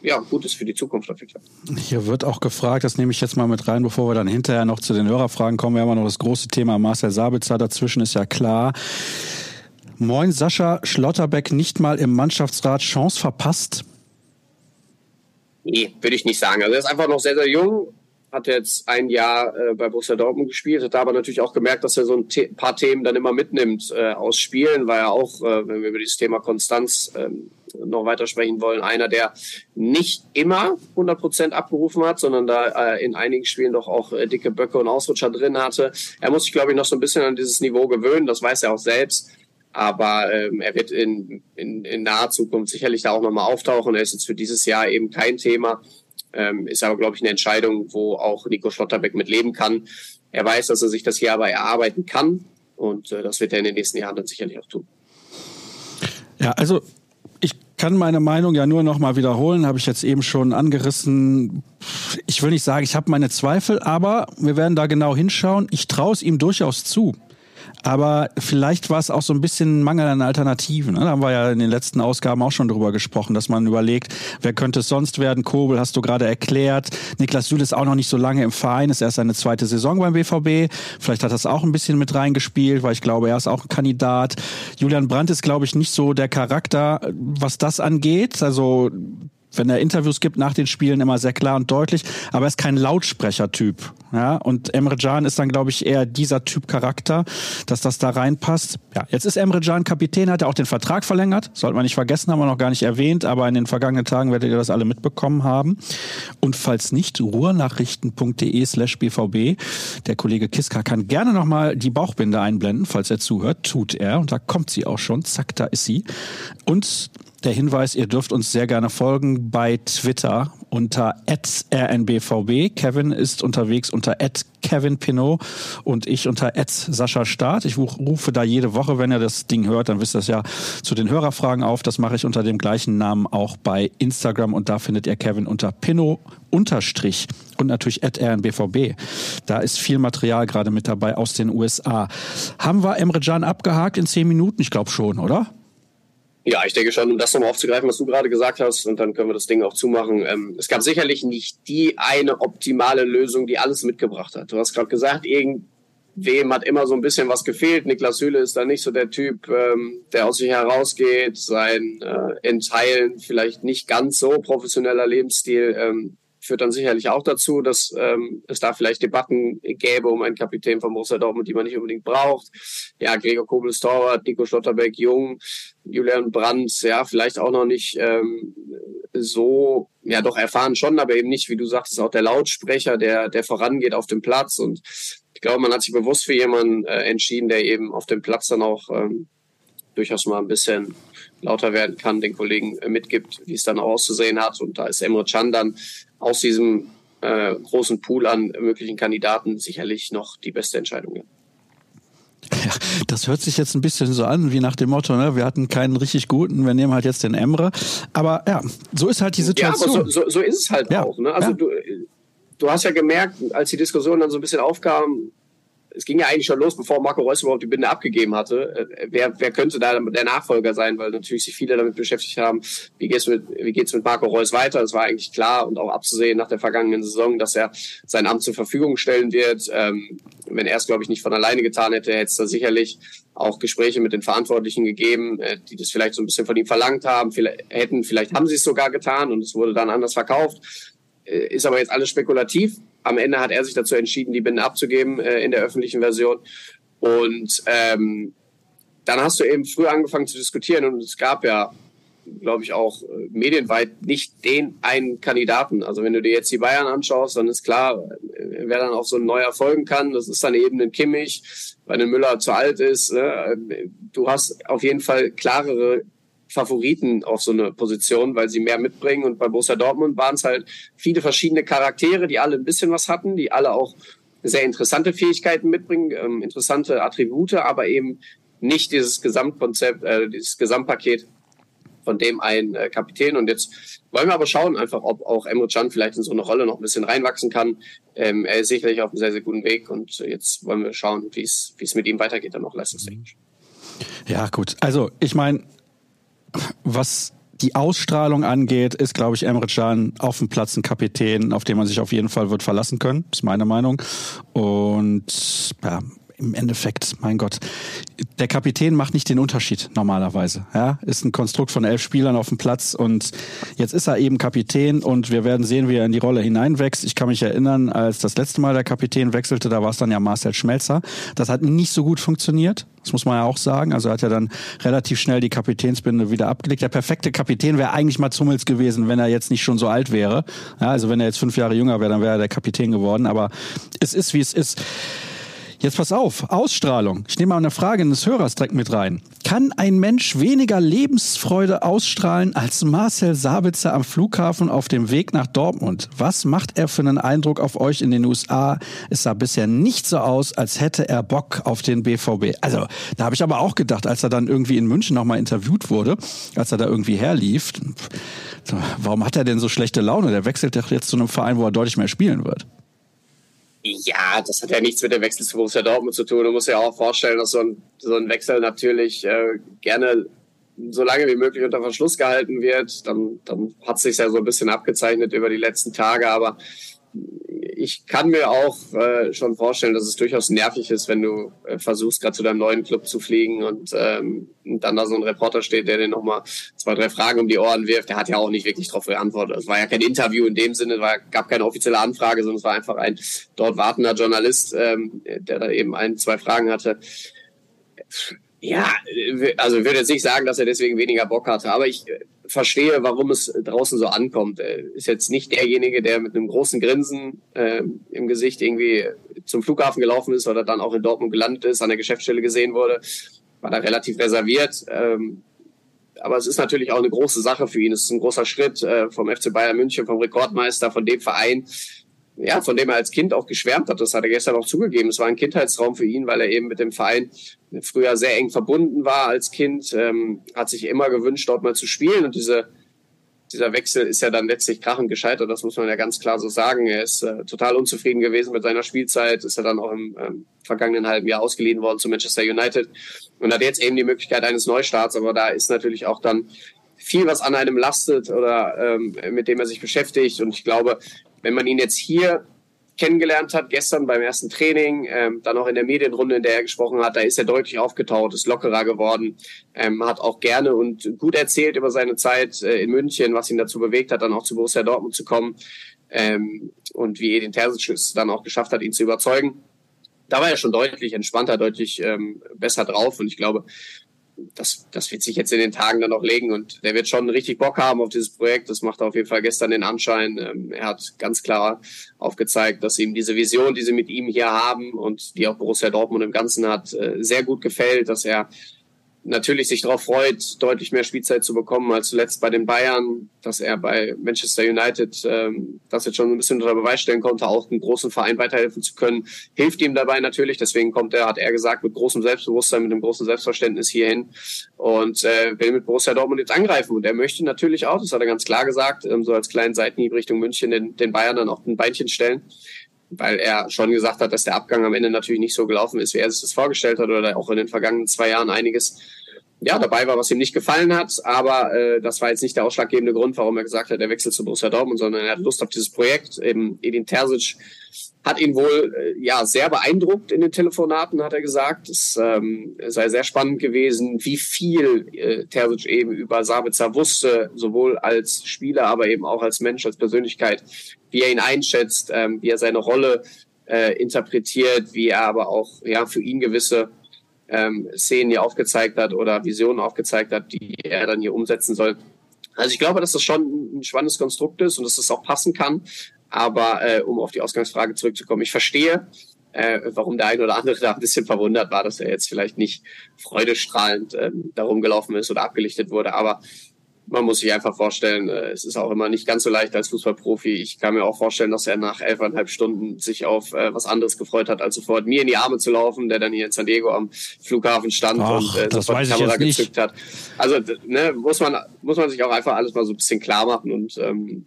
ja, gut ist für die Zukunft auf jeden Fall. Hier wird auch gefragt, das nehme ich jetzt mal mit rein, bevor wir dann hinterher noch zu den Hörerfragen kommen. Wir haben ja noch das große Thema Marcel Sabitzer dazwischen, ist ja klar. Moin, Sascha Schlotterbeck nicht mal im Mannschaftsrat Chance verpasst? Nee, würde ich nicht sagen. Also er ist einfach noch sehr, sehr jung. hat jetzt ein Jahr äh, bei Borussia Dortmund gespielt, hat aber natürlich auch gemerkt, dass er so ein The paar Themen dann immer mitnimmt äh, aus Spielen, war ja auch, äh, wenn wir über dieses Thema Konstanz ähm, noch weiter sprechen wollen, einer, der nicht immer 100 Prozent abgerufen hat, sondern da äh, in einigen Spielen doch auch äh, dicke Böcke und Ausrutscher drin hatte. Er muss sich, glaube ich, noch so ein bisschen an dieses Niveau gewöhnen, das weiß er auch selbst. Aber ähm, er wird in, in, in naher Zukunft sicherlich da auch nochmal auftauchen. Er ist jetzt für dieses Jahr eben kein Thema. Ähm, ist aber, glaube ich, eine Entscheidung, wo auch Nico Schlotterbeck mit leben kann. Er weiß, dass er sich das hier aber erarbeiten kann. Und äh, das wird er in den nächsten Jahren dann sicherlich auch tun. Ja, also ich kann meine Meinung ja nur noch mal wiederholen, habe ich jetzt eben schon angerissen. Ich will nicht sagen, ich habe meine Zweifel, aber wir werden da genau hinschauen. Ich traue es ihm durchaus zu. Aber vielleicht war es auch so ein bisschen Mangel an Alternativen. Ne? Da haben wir ja in den letzten Ausgaben auch schon drüber gesprochen, dass man überlegt, wer könnte es sonst werden? Kobel hast du gerade erklärt. Niklas Süle ist auch noch nicht so lange im Verein, ist erst seine zweite Saison beim BVB. Vielleicht hat das auch ein bisschen mit reingespielt, weil ich glaube, er ist auch ein Kandidat. Julian Brandt ist, glaube ich, nicht so der Charakter, was das angeht. Also wenn er Interviews gibt nach den Spielen immer sehr klar und deutlich, aber er ist kein Lautsprechertyp. Ja, und Emre Can ist dann, glaube ich, eher dieser Typ Charakter, dass das da reinpasst. Ja, jetzt ist Emre Can Kapitän, hat er auch den Vertrag verlängert. Sollte man nicht vergessen, haben wir noch gar nicht erwähnt, aber in den vergangenen Tagen werdet ihr das alle mitbekommen haben. Und falls nicht, ruhrnachrichten.de slash bvb. Der Kollege Kiska kann gerne nochmal die Bauchbinde einblenden, falls er zuhört. Tut er. Und da kommt sie auch schon. Zack, da ist sie. Und der Hinweis, ihr dürft uns sehr gerne folgen bei Twitter unter rnbvb. Kevin ist unterwegs unter Kevin Pinot und ich unter Sascha Start. Ich rufe da jede Woche, wenn ihr das Ding hört, dann wisst ihr es ja zu den Hörerfragen auf. Das mache ich unter dem gleichen Namen auch bei Instagram und da findet ihr Kevin unter Pinot unterstrich und natürlich at rnbvb. Da ist viel Material gerade mit dabei aus den USA. Haben wir Emre Can abgehakt in zehn Minuten? Ich glaube schon, oder? Ja, ich denke schon, um das nochmal aufzugreifen, was du gerade gesagt hast, und dann können wir das Ding auch zumachen. Ähm, es gab sicherlich nicht die eine optimale Lösung, die alles mitgebracht hat. Du hast gerade gesagt, irgendwem hat immer so ein bisschen was gefehlt. Niklas Hühle ist da nicht so der Typ, ähm, der aus sich herausgeht, sein äh, in Teilen vielleicht nicht ganz so professioneller Lebensstil ähm, führt dann sicherlich auch dazu, dass ähm, es da vielleicht Debatten gäbe um einen Kapitän von Borussia Dortmund, die man nicht unbedingt braucht. Ja, Gregor Kobel ist Torwart, Nico Schlotterbeck jung, Julian Brandt, ja, vielleicht auch noch nicht ähm, so, ja doch erfahren schon, aber eben nicht, wie du sagtest, auch der Lautsprecher, der, der vorangeht auf dem Platz. Und ich glaube, man hat sich bewusst für jemanden äh, entschieden, der eben auf dem Platz dann auch ähm, durchaus mal ein bisschen lauter werden kann, den Kollegen äh, mitgibt, wie es dann auszusehen hat. Und da ist Emre Can dann aus diesem äh, großen Pool an möglichen Kandidaten sicherlich noch die beste Entscheidung. Ja. Ja, das hört sich jetzt ein bisschen so an, wie nach dem Motto, ne, wir hatten keinen richtig guten, wir nehmen halt jetzt den Emre. Aber ja, so ist halt die Situation. Ja, aber so, so, so ist es halt ja. auch. Ne? Also ja. du, du hast ja gemerkt, als die Diskussion dann so ein bisschen aufkam, es ging ja eigentlich schon los, bevor Marco Reus überhaupt die Binde abgegeben hatte. Äh, wer, wer könnte da der Nachfolger sein? Weil natürlich sich viele damit beschäftigt haben, wie geht's mit, wie geht's mit Marco Reus weiter? Es war eigentlich klar und auch abzusehen nach der vergangenen Saison, dass er sein Amt zur Verfügung stellen wird. Ähm, wenn er es, glaube ich, nicht von alleine getan hätte, hätte es da sicherlich auch Gespräche mit den Verantwortlichen gegeben, äh, die das vielleicht so ein bisschen von ihm verlangt haben, vielleicht, hätten, vielleicht haben sie es sogar getan und es wurde dann anders verkauft. Äh, ist aber jetzt alles spekulativ. Am Ende hat er sich dazu entschieden, die Binde abzugeben äh, in der öffentlichen Version. Und ähm, dann hast du eben früh angefangen zu diskutieren und es gab ja, glaube ich, auch äh, medienweit nicht den einen Kandidaten. Also wenn du dir jetzt die Bayern anschaust, dann ist klar, äh, wer dann auch so ein neuer folgen kann. Das ist dann eben ein Kimmich, weil ein Müller zu alt ist. Ne? Du hast auf jeden Fall klarere Favoriten auf so eine Position, weil sie mehr mitbringen. Und bei Borussia Dortmund waren es halt viele verschiedene Charaktere, die alle ein bisschen was hatten, die alle auch sehr interessante Fähigkeiten mitbringen, ähm, interessante Attribute, aber eben nicht dieses Gesamtkonzept, äh, dieses Gesamtpaket von dem ein äh, Kapitän. Und jetzt wollen wir aber schauen einfach, ob auch Emre Can vielleicht in so eine Rolle noch ein bisschen reinwachsen kann. Ähm, er ist sicherlich auf einem sehr, sehr guten Weg und jetzt wollen wir schauen, wie es mit ihm weitergeht, dann noch leistungstechnisch. Ja, gut. Also ich meine, was die Ausstrahlung angeht, ist, glaube ich, Emre Can auf dem Platz ein Kapitän, auf den man sich auf jeden Fall wird verlassen können, ist meine Meinung. Und ja, im Endeffekt, mein Gott, der Kapitän macht nicht den Unterschied normalerweise. Ja, ist ein Konstrukt von elf Spielern auf dem Platz und jetzt ist er eben Kapitän und wir werden sehen, wie er in die Rolle hineinwächst. Ich kann mich erinnern, als das letzte Mal der Kapitän wechselte, da war es dann ja Marcel Schmelzer. Das hat nicht so gut funktioniert. Das muss man ja auch sagen. Also hat er dann relativ schnell die Kapitänsbinde wieder abgelegt. Der perfekte Kapitän wäre eigentlich mal Zummels gewesen, wenn er jetzt nicht schon so alt wäre. Ja, also wenn er jetzt fünf Jahre jünger wäre, dann wäre er der Kapitän geworden. Aber es ist, wie es ist. Jetzt pass auf, Ausstrahlung. Ich nehme mal eine Frage des Hörers direkt mit rein. Kann ein Mensch weniger Lebensfreude ausstrahlen als Marcel Sabitzer am Flughafen auf dem Weg nach Dortmund? Was macht er für einen Eindruck auf euch in den USA? Es sah bisher nicht so aus, als hätte er Bock auf den BVB. Also, da habe ich aber auch gedacht, als er dann irgendwie in München nochmal interviewt wurde, als er da irgendwie herlief, warum hat er denn so schlechte Laune? Der wechselt doch jetzt zu einem Verein, wo er deutlich mehr spielen wird. Ja, das hat ja nichts mit dem Wechsel zu Borussia Dortmund zu tun. Du musst ja auch vorstellen, dass so ein, so ein Wechsel natürlich äh, gerne so lange wie möglich unter Verschluss gehalten wird. Dann, dann hat sich ja so ein bisschen abgezeichnet über die letzten Tage. Aber ich kann mir auch äh, schon vorstellen, dass es durchaus nervig ist, wenn du äh, versuchst, gerade zu deinem neuen Club zu fliegen und ähm, dann da so ein Reporter steht, der dir nochmal zwei, drei Fragen um die Ohren wirft. Der hat ja auch nicht wirklich darauf geantwortet. Es war ja kein Interview in dem Sinne, war, gab keine offizielle Anfrage, sondern es war einfach ein dort wartender Journalist, ähm, der da eben ein, zwei Fragen hatte. Ja, also ich würde jetzt nicht sagen, dass er deswegen weniger Bock hatte, aber ich äh, verstehe, warum es draußen so ankommt. Er ist jetzt nicht derjenige, der mit einem großen Grinsen äh, im Gesicht irgendwie zum Flughafen gelaufen ist oder dann auch in Dortmund gelandet ist, an der Geschäftsstelle gesehen wurde. War da relativ reserviert. Ähm, aber es ist natürlich auch eine große Sache für ihn. Es ist ein großer Schritt äh, vom FC Bayern München, vom Rekordmeister, von dem Verein, ja, von dem er als Kind auch geschwärmt hat. Das hat er gestern auch zugegeben. Es war ein Kindheitsraum für ihn, weil er eben mit dem Verein früher sehr eng verbunden war als Kind, ähm, hat sich immer gewünscht, dort mal zu spielen. Und diese, dieser Wechsel ist ja dann letztlich krachend gescheitert. Das muss man ja ganz klar so sagen. Er ist äh, total unzufrieden gewesen mit seiner Spielzeit, ist ja dann auch im ähm, vergangenen halben Jahr ausgeliehen worden zu Manchester United und hat jetzt eben die Möglichkeit eines Neustarts. Aber da ist natürlich auch dann viel, was an einem lastet oder ähm, mit dem er sich beschäftigt. Und ich glaube, wenn man ihn jetzt hier kennengelernt hat, gestern beim ersten Training, ähm, dann auch in der Medienrunde, in der er gesprochen hat, da ist er deutlich aufgetaut, ist lockerer geworden, ähm, hat auch gerne und gut erzählt über seine Zeit äh, in München, was ihn dazu bewegt hat, dann auch zu Borussia Dortmund zu kommen ähm, und wie Edin Terzic es dann auch geschafft hat, ihn zu überzeugen. Da war er schon deutlich entspannter, deutlich ähm, besser drauf und ich glaube, das, das wird sich jetzt in den Tagen dann noch legen und der wird schon richtig Bock haben auf dieses Projekt. Das macht auf jeden Fall gestern den Anschein. Ähm, er hat ganz klar aufgezeigt, dass ihm diese Vision, die sie mit ihm hier haben und die auch Borussia Dortmund im Ganzen hat, äh, sehr gut gefällt, dass er natürlich sich darauf freut, deutlich mehr Spielzeit zu bekommen als zuletzt bei den Bayern, dass er bei Manchester United ähm, das jetzt schon ein bisschen unter Beweis stellen konnte, auch einem großen Verein weiterhelfen zu können, hilft ihm dabei natürlich. Deswegen kommt er, hat er gesagt, mit großem Selbstbewusstsein, mit einem großen Selbstverständnis hierhin und äh, will mit Borussia Dortmund jetzt angreifen. Und er möchte natürlich auch, das hat er ganz klar gesagt, ähm, so als kleinen Seitenhieb Richtung München den, den Bayern dann auch ein Beinchen stellen weil er schon gesagt hat, dass der Abgang am Ende natürlich nicht so gelaufen ist, wie er sich das vorgestellt hat oder auch in den vergangenen zwei Jahren einiges ja, dabei war, was ihm nicht gefallen hat. Aber äh, das war jetzt nicht der ausschlaggebende Grund, warum er gesagt hat, er wechselt zu Borussia Dortmund, sondern er hat Lust auf dieses Projekt. Eben Edin Terzic hat ihn wohl äh, ja sehr beeindruckt in den Telefonaten, hat er gesagt. Es ähm, sei sehr spannend gewesen, wie viel äh, Terzic eben über Sabitzer wusste, sowohl als Spieler, aber eben auch als Mensch, als Persönlichkeit, wie er ihn einschätzt, ähm, wie er seine Rolle äh, interpretiert, wie er aber auch ja für ihn gewisse ähm, Szenen hier aufgezeigt hat oder Visionen aufgezeigt hat, die er dann hier umsetzen soll. Also ich glaube, dass das schon ein spannendes Konstrukt ist und dass das auch passen kann. Aber äh, um auf die Ausgangsfrage zurückzukommen, ich verstehe, äh, warum der ein oder andere da ein bisschen verwundert war, dass er jetzt vielleicht nicht freudestrahlend ähm, darum gelaufen ist oder abgelichtet wurde. Aber man muss sich einfach vorstellen, äh, es ist auch immer nicht ganz so leicht als Fußballprofi. Ich kann mir auch vorstellen, dass er nach elfeinhalb Stunden sich auf äh, was anderes gefreut hat, als sofort mir in die Arme zu laufen, der dann hier in San Diego am Flughafen stand Ach, und äh, sofort die Kamera gezückt hat. Also ne, muss man muss man sich auch einfach alles mal so ein bisschen klar machen und ähm,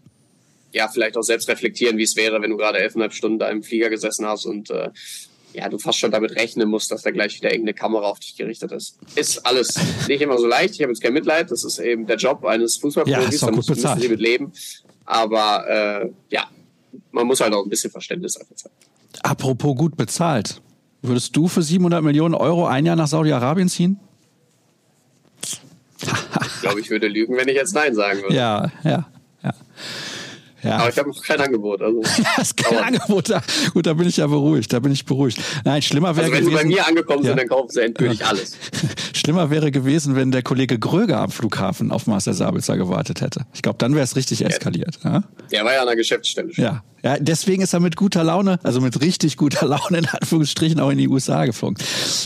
ja, vielleicht auch selbst reflektieren, wie es wäre, wenn du gerade elfeinhalb Stunden da im Flieger gesessen hast und äh, ja, du fast schon damit rechnen musst, dass da gleich wieder irgendeine Kamera auf dich gerichtet ist. Ist alles nicht immer so leicht. Ich habe jetzt kein Mitleid. Das ist eben der Job eines Fußballprofis. Ja, da musst, müssen sie mit leben. Aber äh, ja, man muss halt auch ein bisschen Verständnis dafür zeigen. Apropos gut bezahlt. Würdest du für 700 Millionen Euro ein Jahr nach Saudi-Arabien ziehen? ich glaube, ich würde lügen, wenn ich jetzt Nein sagen würde. Ja, ja, ja. Aber ich habe noch kein Angebot. Also ja, ist kein Angebot. Da, gut, da bin ich ja beruhigt. Da bin ich beruhigt. Nein, schlimmer wäre also wenn gewesen. Wenn sie bei mir angekommen ja. sind, dann kaufen sie endgültig ja. alles. schlimmer wäre gewesen, wenn der Kollege Gröger am Flughafen auf Marcel Sabitzer gewartet hätte. Ich glaube, dann wäre es richtig eskaliert. Ja? Der war ja an der Geschäftsstelle. Schon. Ja. Ja, deswegen ist er mit guter Laune, also mit richtig guter Laune in Anführungsstrichen auch in die USA geflogen.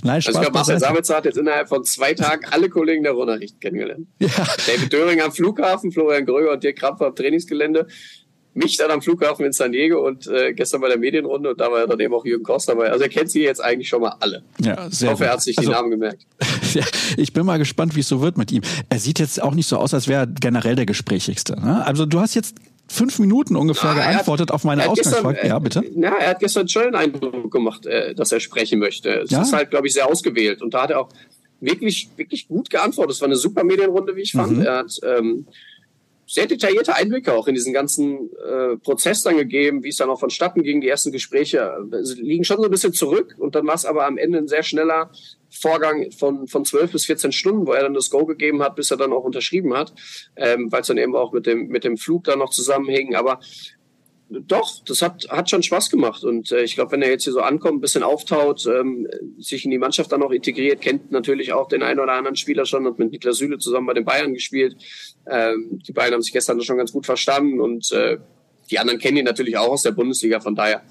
Nein, Spaß also ich glaube, Marcel Sabitzer hat jetzt innerhalb von zwei Tagen alle Kollegen der Runterricht kennengelernt. Ja. David Döring am Flughafen, Florian Gröger und Dirk Krampfer am Trainingsgelände mich dann am Flughafen in San Diego und äh, gestern bei der Medienrunde und da war ja dann eben auch Jürgen Kost dabei. Also er kennt sie jetzt eigentlich schon mal alle. Ja, sehr ich hoffe, er hat sich also, die Namen gemerkt. Ja, ich bin mal gespannt, wie es so wird mit ihm. Er sieht jetzt auch nicht so aus, als wäre er generell der Gesprächigste. Ne? Also du hast jetzt fünf Minuten ungefähr ah, geantwortet hat, auf meine Ausgangsfrage. Gestern, ja, bitte. Ja, er hat gestern schon einen Eindruck gemacht, äh, dass er sprechen möchte. Es ja? ist halt, glaube ich, sehr ausgewählt. Und da hat er auch wirklich, wirklich gut geantwortet. Es war eine super Medienrunde, wie ich fand. Mhm. Er hat ähm, sehr detaillierte Einblicke auch in diesen ganzen äh, Prozess dann gegeben, wie es dann auch vonstatten ging. Die ersten Gespräche äh, liegen schon so ein bisschen zurück und dann war es aber am Ende ein sehr schneller Vorgang von, von 12 bis 14 Stunden, wo er dann das Go gegeben hat, bis er dann auch unterschrieben hat, ähm, weil es dann eben auch mit dem, mit dem Flug dann noch zusammenhing. Aber doch, das hat, hat schon Spaß gemacht. Und äh, ich glaube, wenn er jetzt hier so ankommt, ein bisschen auftaut, ähm, sich in die Mannschaft dann auch integriert, kennt natürlich auch den einen oder anderen Spieler schon, hat mit Niklas Süle zusammen bei den Bayern gespielt. Ähm, die beiden haben sich gestern schon ganz gut verstanden und äh, die anderen kennen ihn natürlich auch aus der Bundesliga. Von daher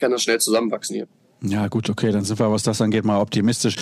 kann das schnell zusammenwachsen hier. Ja, gut, okay, dann sind wir, was das angeht, mal optimistisch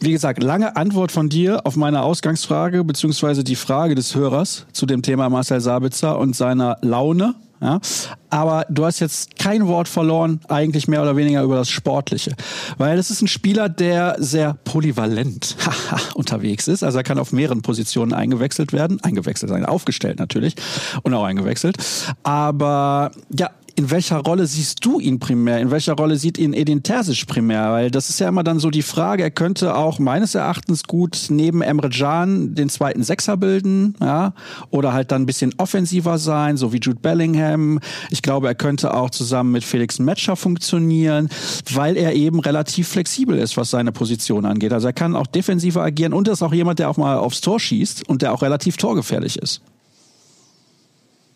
wie gesagt, lange Antwort von dir auf meine Ausgangsfrage, beziehungsweise die Frage des Hörers zu dem Thema Marcel Sabitzer und seiner Laune. Ja? Aber du hast jetzt kein Wort verloren, eigentlich mehr oder weniger über das Sportliche. Weil es ist ein Spieler, der sehr polyvalent unterwegs ist. Also er kann auf mehreren Positionen eingewechselt werden. Eingewechselt sein, aufgestellt natürlich und auch eingewechselt. Aber ja, in welcher Rolle siehst du ihn primär? In welcher Rolle sieht ihn Edin Terzic primär? Weil das ist ja immer dann so die Frage, er könnte auch meines Erachtens gut neben Emre Can den zweiten Sechser bilden, ja, oder halt dann ein bisschen offensiver sein, so wie Jude Bellingham. Ich glaube, er könnte auch zusammen mit Felix Metscher funktionieren, weil er eben relativ flexibel ist, was seine Position angeht. Also er kann auch defensiver agieren und ist auch jemand, der auch mal aufs Tor schießt und der auch relativ torgefährlich ist.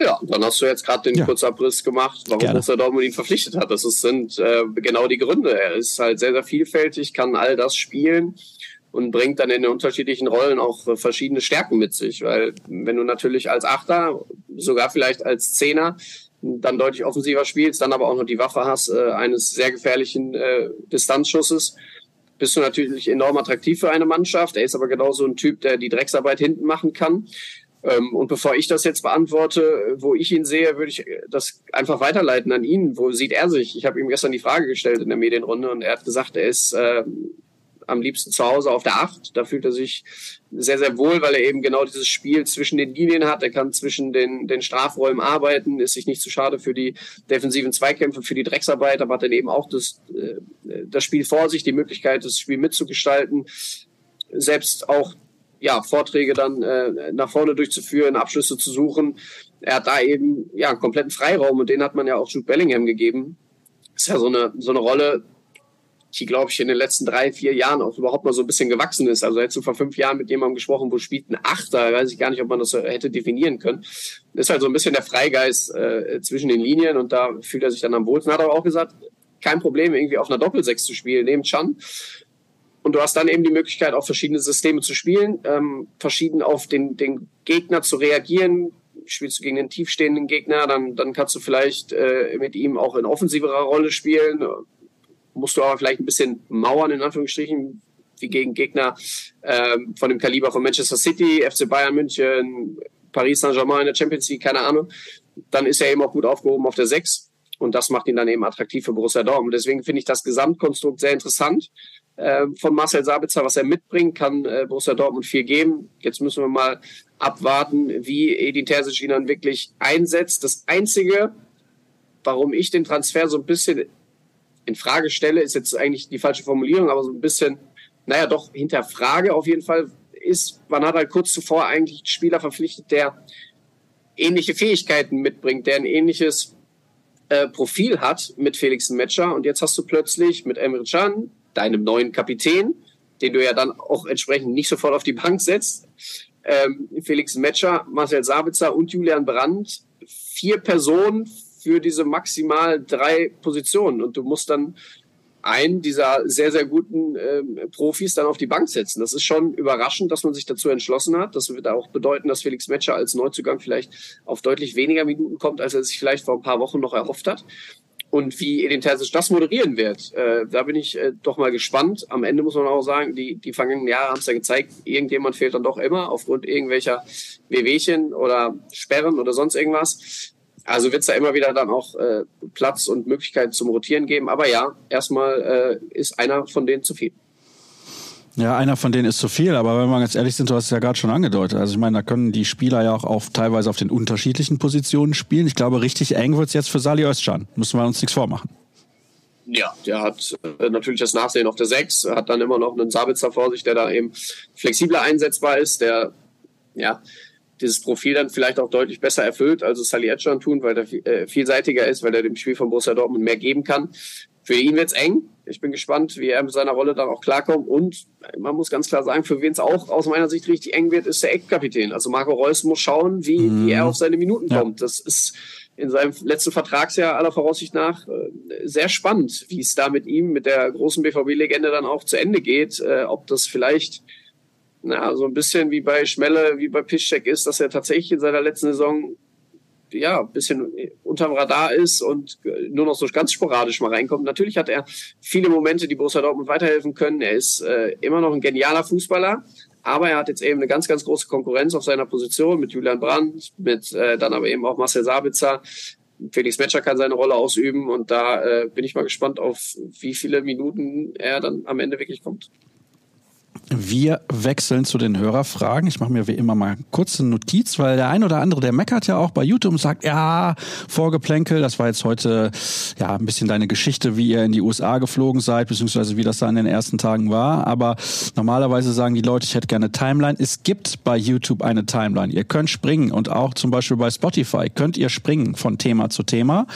Ja, dann hast du jetzt gerade den ja. Kurzabriss gemacht, warum Gerne. Borussia Dortmund ihn verpflichtet hat. Das ist, sind äh, genau die Gründe. Er ist halt sehr, sehr vielfältig, kann all das spielen und bringt dann in den unterschiedlichen Rollen auch äh, verschiedene Stärken mit sich. Weil wenn du natürlich als Achter, sogar vielleicht als Zehner, dann deutlich offensiver spielst, dann aber auch noch die Waffe hast äh, eines sehr gefährlichen äh, Distanzschusses, bist du natürlich enorm attraktiv für eine Mannschaft. Er ist aber genauso ein Typ, der die Drecksarbeit hinten machen kann. Ähm, und bevor ich das jetzt beantworte, wo ich ihn sehe, würde ich das einfach weiterleiten an ihn. Wo sieht er sich? Ich habe ihm gestern die Frage gestellt in der Medienrunde und er hat gesagt, er ist äh, am liebsten zu Hause auf der Acht. Da fühlt er sich sehr, sehr wohl, weil er eben genau dieses Spiel zwischen den Linien hat. Er kann zwischen den, den Strafräumen arbeiten, ist sich nicht zu schade für die defensiven Zweikämpfe, für die Drecksarbeit, aber hat dann eben auch das, äh, das Spiel vor sich, die Möglichkeit, das Spiel mitzugestalten. Selbst auch ja, Vorträge dann äh, nach vorne durchzuführen, Abschlüsse zu suchen. Er hat da eben ja einen kompletten Freiraum und den hat man ja auch Jude Bellingham gegeben. ist ja so eine, so eine Rolle, die, glaube ich, in den letzten drei, vier Jahren auch überhaupt mal so ein bisschen gewachsen ist. Also hättest du vor fünf Jahren mit jemandem gesprochen, wo spielt ein Achter, weiß ich gar nicht, ob man das hätte definieren können. Ist halt so ein bisschen der Freigeist äh, zwischen den Linien und da fühlt er sich dann am wohlsten. Hat aber auch gesagt, kein Problem, irgendwie auf einer Doppelsechs zu spielen, neben Chan. Und du hast dann eben die Möglichkeit, auch verschiedene Systeme zu spielen, ähm, verschieden auf den, den Gegner zu reagieren. Spielst du gegen einen tiefstehenden Gegner, dann, dann kannst du vielleicht äh, mit ihm auch in offensiverer Rolle spielen. Musst du aber vielleicht ein bisschen mauern, in Anführungsstrichen, wie gegen Gegner ähm, von dem Kaliber von Manchester City, FC Bayern München, Paris Saint-Germain in der Champions League, keine Ahnung. Dann ist er eben auch gut aufgehoben auf der 6. Und das macht ihn dann eben attraktiv für Borussia Dortmund. Deswegen finde ich das Gesamtkonstrukt sehr interessant von Marcel Sabitzer, was er mitbringt, kann äh, Borussia Dortmund viel geben. Jetzt müssen wir mal abwarten, wie Edin Terzic ihn dann wirklich einsetzt. Das Einzige, warum ich den Transfer so ein bisschen in Frage stelle, ist jetzt eigentlich die falsche Formulierung, aber so ein bisschen, naja, doch hinterfrage auf jeden Fall, ist, man hat halt kurz zuvor eigentlich einen Spieler verpflichtet, der ähnliche Fähigkeiten mitbringt, der ein ähnliches äh, Profil hat mit Felix Metscher und jetzt hast du plötzlich mit Emre Can, deinem neuen Kapitän, den du ja dann auch entsprechend nicht sofort auf die Bank setzt, ähm, Felix Metscher, Marcel Sabitzer und Julian Brandt, vier Personen für diese maximal drei Positionen und du musst dann einen dieser sehr, sehr guten ähm, Profis dann auf die Bank setzen. Das ist schon überraschend, dass man sich dazu entschlossen hat. Das wird auch bedeuten, dass Felix Metscher als Neuzugang vielleicht auf deutlich weniger Minuten kommt, als er sich vielleicht vor ein paar Wochen noch erhofft hat. Und wie Edin Terzic das moderieren wird, äh, da bin ich äh, doch mal gespannt. Am Ende muss man auch sagen, die, die vergangenen Jahre haben es ja gezeigt, irgendjemand fehlt dann doch immer aufgrund irgendwelcher Wehwehchen oder Sperren oder sonst irgendwas. Also wird es da immer wieder dann auch äh, Platz und Möglichkeiten zum Rotieren geben. Aber ja, erstmal äh, ist einer von denen zu viel. Ja, einer von denen ist zu viel, aber wenn wir ganz ehrlich sind, du hast es ja gerade schon angedeutet. Also ich meine, da können die Spieler ja auch auf, teilweise auf den unterschiedlichen Positionen spielen. Ich glaube, richtig eng wird es jetzt für Sali Özcan. Müssen wir uns nichts vormachen. Ja, der hat äh, natürlich das Nachsehen auf der 6, hat dann immer noch einen Sabitzer vor sich, der da eben flexibler einsetzbar ist, der ja dieses Profil dann vielleicht auch deutlich besser erfüllt, als es Sally Edgeron tun, weil er äh, vielseitiger ist, weil er dem Spiel von Borussia Dortmund mehr geben kann. Für ihn wird's eng. Ich bin gespannt, wie er mit seiner Rolle dann auch klarkommt. Und man muss ganz klar sagen, für wen es auch aus meiner Sicht richtig eng wird, ist der Eckkapitän. Also Marco Reus muss schauen, wie, mhm. wie er auf seine Minuten ja. kommt. Das ist in seinem letzten Vertragsjahr aller Voraussicht nach äh, sehr spannend, wie es da mit ihm, mit der großen BVB-Legende dann auch zu Ende geht. Äh, ob das vielleicht na, so ein bisschen wie bei Schmelle, wie bei Piszczek ist, dass er tatsächlich in seiner letzten Saison ja, ein bisschen unterm Radar ist und nur noch so ganz sporadisch mal reinkommt. Natürlich hat er viele Momente, die Borussia Dortmund weiterhelfen können. Er ist äh, immer noch ein genialer Fußballer, aber er hat jetzt eben eine ganz, ganz große Konkurrenz auf seiner Position mit Julian Brandt, mit äh, dann aber eben auch Marcel Sabitzer. Felix Metscher kann seine Rolle ausüben und da äh, bin ich mal gespannt auf, wie viele Minuten er dann am Ende wirklich kommt. Wir wechseln zu den Hörerfragen. Ich mache mir wie immer mal kurze Notiz, weil der ein oder andere, der meckert ja auch bei YouTube und sagt, ja, Vorgeplänkel, das war jetzt heute ja ein bisschen deine Geschichte, wie ihr in die USA geflogen seid, beziehungsweise wie das da in den ersten Tagen war. Aber normalerweise sagen die Leute, ich hätte gerne Timeline. Es gibt bei YouTube eine Timeline. Ihr könnt springen und auch zum Beispiel bei Spotify könnt ihr springen von Thema zu Thema.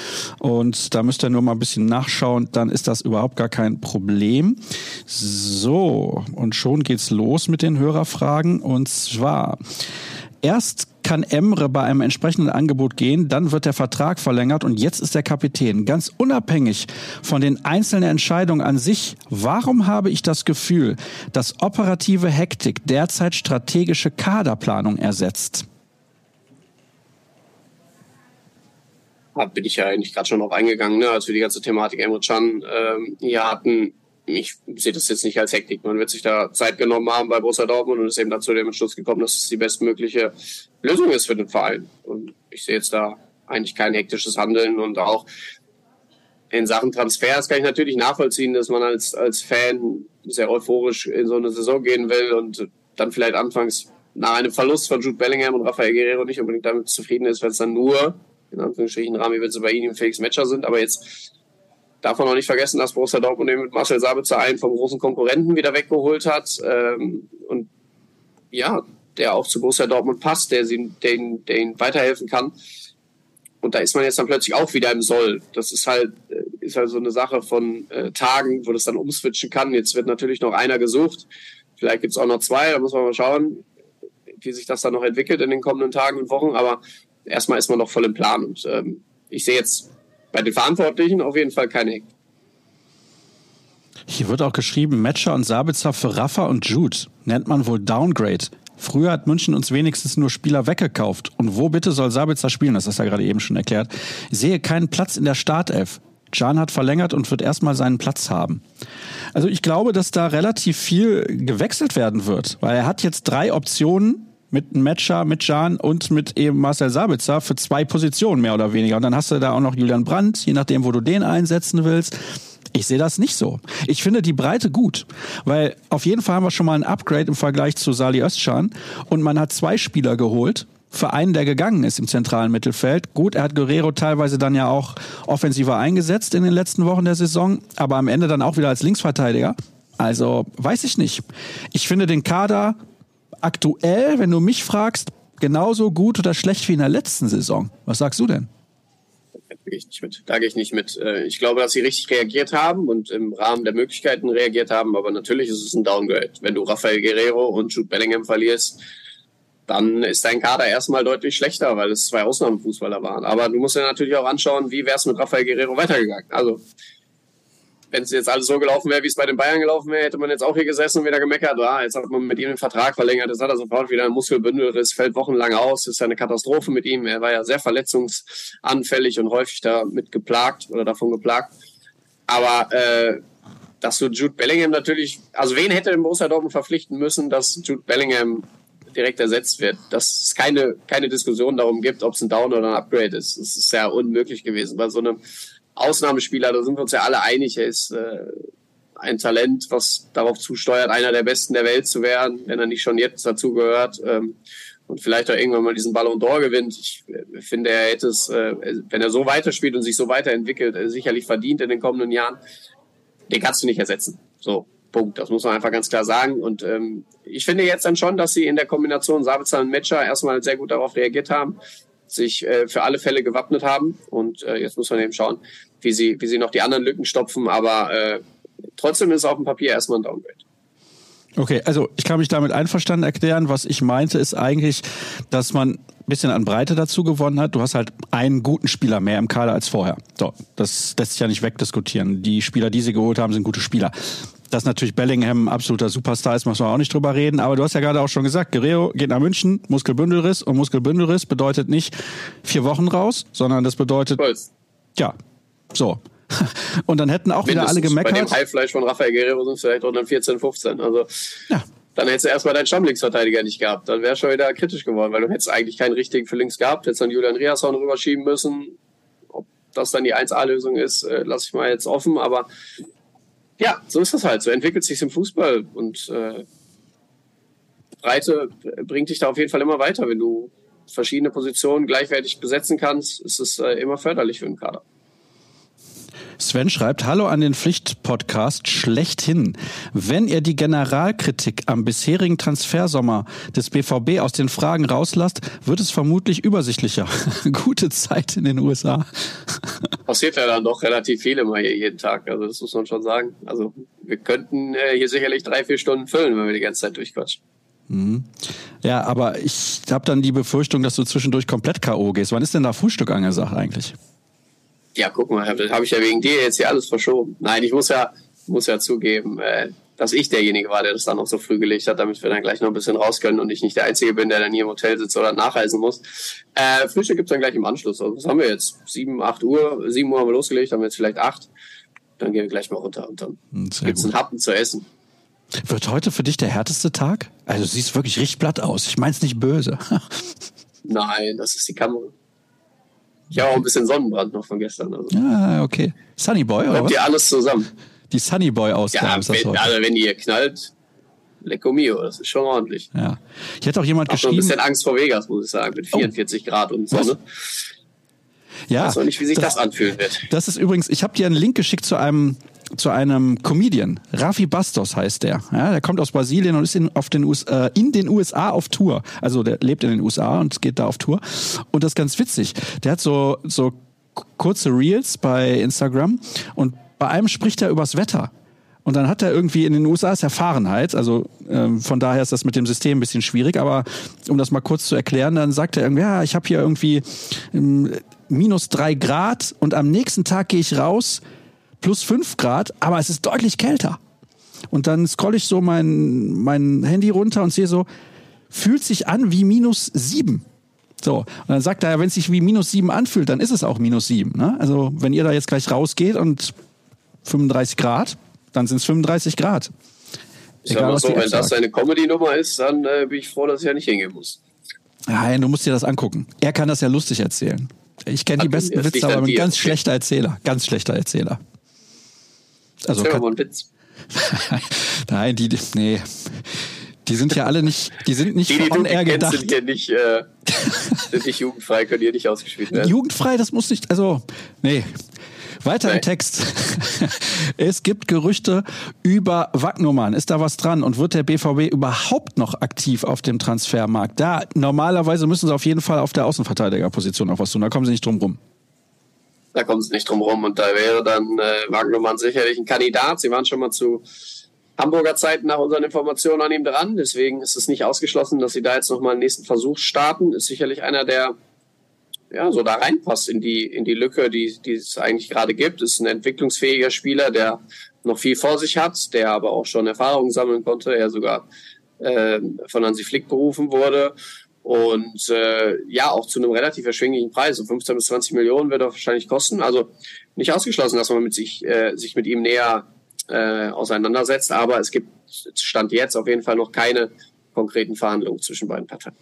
Und da müsst ihr nur mal ein bisschen nachschauen, dann ist das überhaupt gar kein Problem. So, und schon geht's los mit den Hörerfragen. Und zwar, erst kann Emre bei einem entsprechenden Angebot gehen, dann wird der Vertrag verlängert und jetzt ist der Kapitän. Ganz unabhängig von den einzelnen Entscheidungen an sich, warum habe ich das Gefühl, dass operative Hektik derzeit strategische Kaderplanung ersetzt? bin ich ja eigentlich gerade schon drauf eingegangen, ne, als wir die ganze Thematik Emre Can ähm, hier hatten ich sehe das jetzt nicht als Hektik. Man wird sich da Zeit genommen haben bei Borussia Dortmund und ist eben dazu dem Entschluss gekommen, dass es die bestmögliche Lösung ist für den Verein. Und ich sehe jetzt da eigentlich kein hektisches Handeln und auch in Sachen Transfers kann ich natürlich nachvollziehen, dass man als, als Fan sehr euphorisch in so eine Saison gehen will und dann vielleicht anfangs nach einem Verlust von Jude Bellingham und Rafael Guerrero nicht unbedingt damit zufrieden ist, wenn es dann nur, in Anführungsstrichen, Rami ihnen und Felix Matcher sind. Aber jetzt darf man auch nicht vergessen, dass Borussia Dortmund eben mit Marcel Sabitzer einen vom großen Konkurrenten wieder weggeholt hat. Ähm, und ja, der auch zu Borussia Dortmund passt, der, sie, der, ihn, weiterhelfen kann. Und da ist man jetzt dann plötzlich auch wieder im Soll. Das ist halt, äh, ist halt so eine Sache von äh, Tagen, wo das dann umswitchen kann. Jetzt wird natürlich noch einer gesucht. Vielleicht gibt's auch noch zwei, da muss man mal schauen, wie sich das dann noch entwickelt in den kommenden Tagen und Wochen. Aber erstmal ist man noch voll im Plan. Und ähm, ich sehe jetzt bei den Verantwortlichen auf jeden Fall keine Hektik. Hier wird auch geschrieben, Matcher und Sabitzer für Rafa und Jude. Nennt man wohl Downgrade. Früher hat München uns wenigstens nur Spieler weggekauft. Und wo bitte soll Sabitzer spielen? Das du ja gerade eben schon erklärt. Ich sehe keinen Platz in der Startelf. Can hat verlängert und wird erstmal seinen Platz haben. Also ich glaube, dass da relativ viel gewechselt werden wird, weil er hat jetzt drei Optionen, mit Metscher, mit Jan und mit eben Marcel Sabitzer für zwei Positionen mehr oder weniger. Und dann hast du da auch noch Julian Brandt, je nachdem, wo du den einsetzen willst. Ich sehe das nicht so. Ich finde die Breite gut, weil auf jeden Fall haben wir schon mal ein Upgrade im Vergleich zu Sali Özcan und man hat zwei Spieler geholt, für einen, der gegangen ist im zentralen Mittelfeld. Gut, er hat Guerrero teilweise dann ja auch offensiver eingesetzt in den letzten Wochen der Saison, aber am Ende dann auch wieder als Linksverteidiger. Also weiß ich nicht. Ich finde den Kader aktuell, wenn du mich fragst, genauso gut oder schlecht wie in der letzten Saison. Was sagst du denn? da gehe ich nicht mit. Da gehe ich nicht mit. Äh, ich glaube, dass sie richtig reagiert haben und im Rahmen der Möglichkeiten reagiert haben, aber natürlich ist es ein Downgrade. Wenn du Rafael Guerrero und Jude Bellingham verlierst, dann ist dein Kader erstmal deutlich schlechter, weil es zwei Ausnahmefußballer waren. Aber du musst ja natürlich auch anschauen, wie wäre es mit Rafael Guerrero weitergegangen. Also wenn es jetzt alles so gelaufen wäre, wie es bei den Bayern gelaufen wäre, hätte man jetzt auch hier gesessen und wieder gemeckert, ah, jetzt hat man mit ihm den Vertrag verlängert, jetzt hat er sofort wieder ein Muskelbündel, das fällt wochenlang aus, ist ja eine Katastrophe mit ihm. Er war ja sehr verletzungsanfällig und häufig damit geplagt oder davon geplagt. Aber äh, dass du Jude Bellingham natürlich, also wen hätte Borussia Dortmund verpflichten müssen, dass Jude Bellingham direkt ersetzt wird, dass es keine, keine Diskussion darum gibt, ob es ein Down oder ein Upgrade ist. Das ist ja unmöglich gewesen. Bei so einem Ausnahmespieler, da sind wir uns ja alle einig, er ist äh, ein Talent, was darauf zusteuert, einer der Besten der Welt zu werden, wenn er nicht schon jetzt dazu gehört ähm, und vielleicht auch irgendwann mal diesen Ballon d'Or gewinnt. Ich äh, finde, er hätte es, äh, wenn er so weiterspielt und sich so weiterentwickelt, äh, sicherlich verdient in den kommenden Jahren. Den kannst du nicht ersetzen. So, Punkt. Das muss man einfach ganz klar sagen. Und ähm, ich finde jetzt dann schon, dass sie in der Kombination Sabitzer und Matcher erstmal sehr gut darauf reagiert haben sich äh, für alle Fälle gewappnet haben. Und äh, jetzt muss man eben schauen, wie sie, wie sie noch die anderen Lücken stopfen. Aber äh, trotzdem ist es auf dem Papier erstmal ein Downgrade. Okay, also ich kann mich damit einverstanden erklären. Was ich meinte, ist eigentlich, dass man ein bisschen an Breite dazu gewonnen hat. Du hast halt einen guten Spieler mehr im Kader als vorher. So, das lässt sich ja nicht wegdiskutieren. Die Spieler, die sie geholt haben, sind gute Spieler. Dass natürlich Bellingham ein absoluter Superstar ist, muss man auch nicht drüber reden. Aber du hast ja gerade auch schon gesagt, Guerrero geht nach München, Muskelbündelriss. Und Muskelbündelriss bedeutet nicht vier Wochen raus, sondern das bedeutet... Holz. Ja, so. Und dann hätten auch Mindestens. wieder alle gemeckert. Bei dem Highfleisch von Rafael Guerrero sind es vielleicht auch dann 14, 15. Also ja. dann hättest du erstmal deinen Stammlinksverteidiger nicht gehabt. Dann wäre schon wieder kritisch geworden, weil du hättest eigentlich keinen richtigen für links gehabt. Hättest dann Julian Riasson rüberschieben müssen. Ob das dann die 1A-Lösung ist, äh, lasse ich mal jetzt offen. Aber ja, so ist das halt. So entwickelt sich im Fußball und äh, Breite bringt dich da auf jeden Fall immer weiter. Wenn du verschiedene Positionen gleichwertig besetzen kannst, ist es äh, immer förderlich für den Kader. Sven schreibt, hallo an den Pflichtpodcast schlechthin. Wenn ihr die Generalkritik am bisherigen Transfersommer des BVB aus den Fragen rauslasst, wird es vermutlich übersichtlicher. Gute Zeit in den USA. Passiert ja dann doch relativ viel immer hier jeden Tag. Also das muss man schon sagen. Also wir könnten äh, hier sicherlich drei, vier Stunden füllen, wenn wir die ganze Zeit durchquatschen. Mhm. Ja, aber ich habe dann die Befürchtung, dass du zwischendurch komplett K.O. gehst. Wann ist denn da Frühstück angesagt eigentlich? Ja, guck mal, das habe ich ja wegen dir jetzt hier alles verschoben. Nein, ich muss ja, muss ja zugeben, äh, dass ich derjenige war, der das dann noch so früh gelegt hat, damit wir dann gleich noch ein bisschen raus können und ich nicht der Einzige bin, der dann hier im Hotel sitzt oder nachreisen muss. Äh, Frühstück gibt's dann gleich im Anschluss. Also was haben wir jetzt? Sieben, acht Uhr. Sieben Uhr haben wir losgelegt, haben wir jetzt vielleicht acht. Dann gehen wir gleich mal runter und dann hm, Sehr gibt's gut. einen Happen zu essen. Wird heute für dich der härteste Tag? Also du siehst wirklich richtig blatt aus. Ich mein's nicht böse. Nein, das ist die Kamera. Ich habe auch ein bisschen Sonnenbrand noch von gestern. Also. Ah, okay. Sunny Boy, oder? Habt ihr alles zusammen? Die Sunny Boy Ausgabe ja, ist das wenn, Also wenn die hier knallt, Lecco mio, das ist schon ordentlich. Ja. Ich hätte auch jemand Hab geschrieben. Ich ein bisschen Angst vor Vegas, muss ich sagen, mit 44 oh. Grad und Sonne. Was? Ja. Ich weiß noch nicht, wie sich das, das anfühlen wird. Das ist übrigens, ich habe dir einen Link geschickt zu einem zu einem Comedian. Rafi Bastos heißt der. Ja, der kommt aus Brasilien und ist in, auf den US, äh, in den USA auf Tour. Also der lebt in den USA und geht da auf Tour. Und das ist ganz witzig. Der hat so, so kurze Reels bei Instagram und bei einem spricht er übers Wetter. Und dann hat er irgendwie in den USA ist Erfahrenheit, also ähm, von daher ist das mit dem System ein bisschen schwierig, aber um das mal kurz zu erklären, dann sagt er irgendwie, ja, ich habe hier irgendwie ähm, minus drei Grad und am nächsten Tag gehe ich raus, plus fünf Grad, aber es ist deutlich kälter. Und dann scroll ich so mein, mein Handy runter und sehe so, fühlt sich an wie minus sieben. So, und dann sagt er, ja, wenn es sich wie minus sieben anfühlt, dann ist es auch minus sieben. Ne? Also wenn ihr da jetzt gleich rausgeht und 35 Grad, dann sind es 35 Grad. Ich Egal, sag mal so, wenn das seine Comedy-Nummer ist, dann äh, bin ich froh, dass ich ja nicht hingehen muss. Nein, du musst dir das angucken. Er kann das ja lustig erzählen. Ich kenne die besten Witze, aber ein ganz schlechter Erzähler. Ganz schlechter Erzähler. Also mal einen Witz. Nein, die, nee. Die sind ja alle nicht, die sind nicht die, die on air gedacht. Sind hier nicht, äh, sind nicht jugendfrei, können hier nicht ausgespielt werden. Jugendfrei, das muss nicht, also, nee. Weiter Nein. im Text. es gibt Gerüchte über Wagnummern. Ist da was dran? Und wird der BVB überhaupt noch aktiv auf dem Transfermarkt? Da, normalerweise müssen sie auf jeden Fall auf der Außenverteidigerposition auch was tun. Da kommen sie nicht drum rum. Da kommen sie nicht drum rum. Und da wäre dann äh, Wagnermann sicherlich ein Kandidat. Sie waren schon mal zu Hamburger Zeiten nach unseren Informationen an ihm dran. Deswegen ist es nicht ausgeschlossen, dass sie da jetzt nochmal einen nächsten Versuch starten. Ist sicherlich einer, der ja, so da reinpasst in die, in die Lücke, die, die es eigentlich gerade gibt. Ist ein entwicklungsfähiger Spieler, der noch viel vor sich hat, der aber auch schon Erfahrungen sammeln konnte, er sogar äh, von Hansi Flick berufen wurde und äh, ja, auch zu einem relativ erschwinglichen Preis. So 15 bis 20 Millionen wird er wahrscheinlich kosten. Also nicht ausgeschlossen, dass man mit sich, äh, sich mit ihm näher äh, auseinandersetzt. Aber es gibt Stand jetzt auf jeden Fall noch keine konkreten Verhandlungen zwischen beiden Parteien.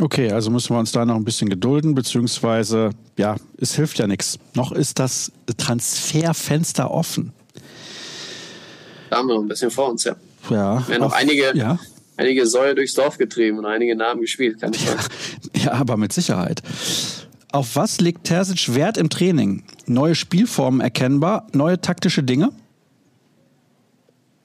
Okay, also müssen wir uns da noch ein bisschen gedulden, beziehungsweise, ja, es hilft ja nichts. Noch ist das Transferfenster offen. Da haben wir noch ein bisschen vor uns, ja. Ja. Wir haben noch einige, ja einige Säue durchs Dorf getrieben und einige Namen gespielt, kann ich sagen. Ja, ja, aber mit Sicherheit. Auf was legt Terzic Wert im Training? Neue Spielformen erkennbar? Neue taktische Dinge?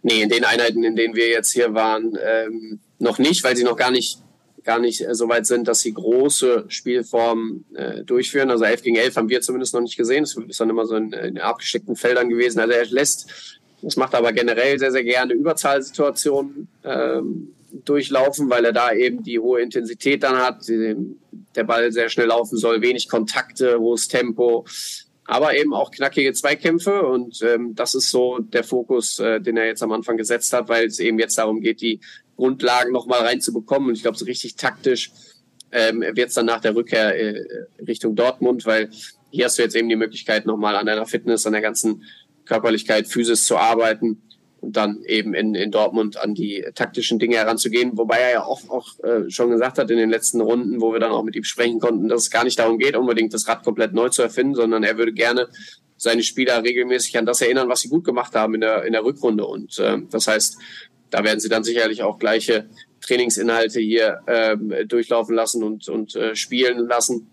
Nee, in den Einheiten, in denen wir jetzt hier waren, ähm, noch nicht, weil sie noch gar nicht gar nicht äh, so weit sind, dass sie große Spielformen äh, durchführen. Also 11 gegen 11 haben wir zumindest noch nicht gesehen. Das ist dann immer so in, in abgesteckten Feldern gewesen. Also er lässt, das macht aber generell sehr, sehr gerne Überzahlsituationen ähm, durchlaufen, weil er da eben die hohe Intensität dann hat, der Ball sehr schnell laufen soll, wenig Kontakte, hohes Tempo, aber eben auch knackige Zweikämpfe und ähm, das ist so der Fokus, äh, den er jetzt am Anfang gesetzt hat, weil es eben jetzt darum geht, die Grundlagen nochmal reinzubekommen und ich glaube, so richtig taktisch ähm, wird es dann nach der Rückkehr äh, Richtung Dortmund, weil hier hast du jetzt eben die Möglichkeit, nochmal an deiner Fitness, an der ganzen Körperlichkeit, Physis zu arbeiten und dann eben in, in Dortmund an die taktischen Dinge heranzugehen. Wobei er ja auch, auch äh, schon gesagt hat in den letzten Runden, wo wir dann auch mit ihm sprechen konnten, dass es gar nicht darum geht, unbedingt das Rad komplett neu zu erfinden, sondern er würde gerne seine Spieler regelmäßig an das erinnern, was sie gut gemacht haben in der, in der Rückrunde. Und äh, das heißt, da werden sie dann sicherlich auch gleiche Trainingsinhalte hier ähm, durchlaufen lassen und, und äh, spielen lassen.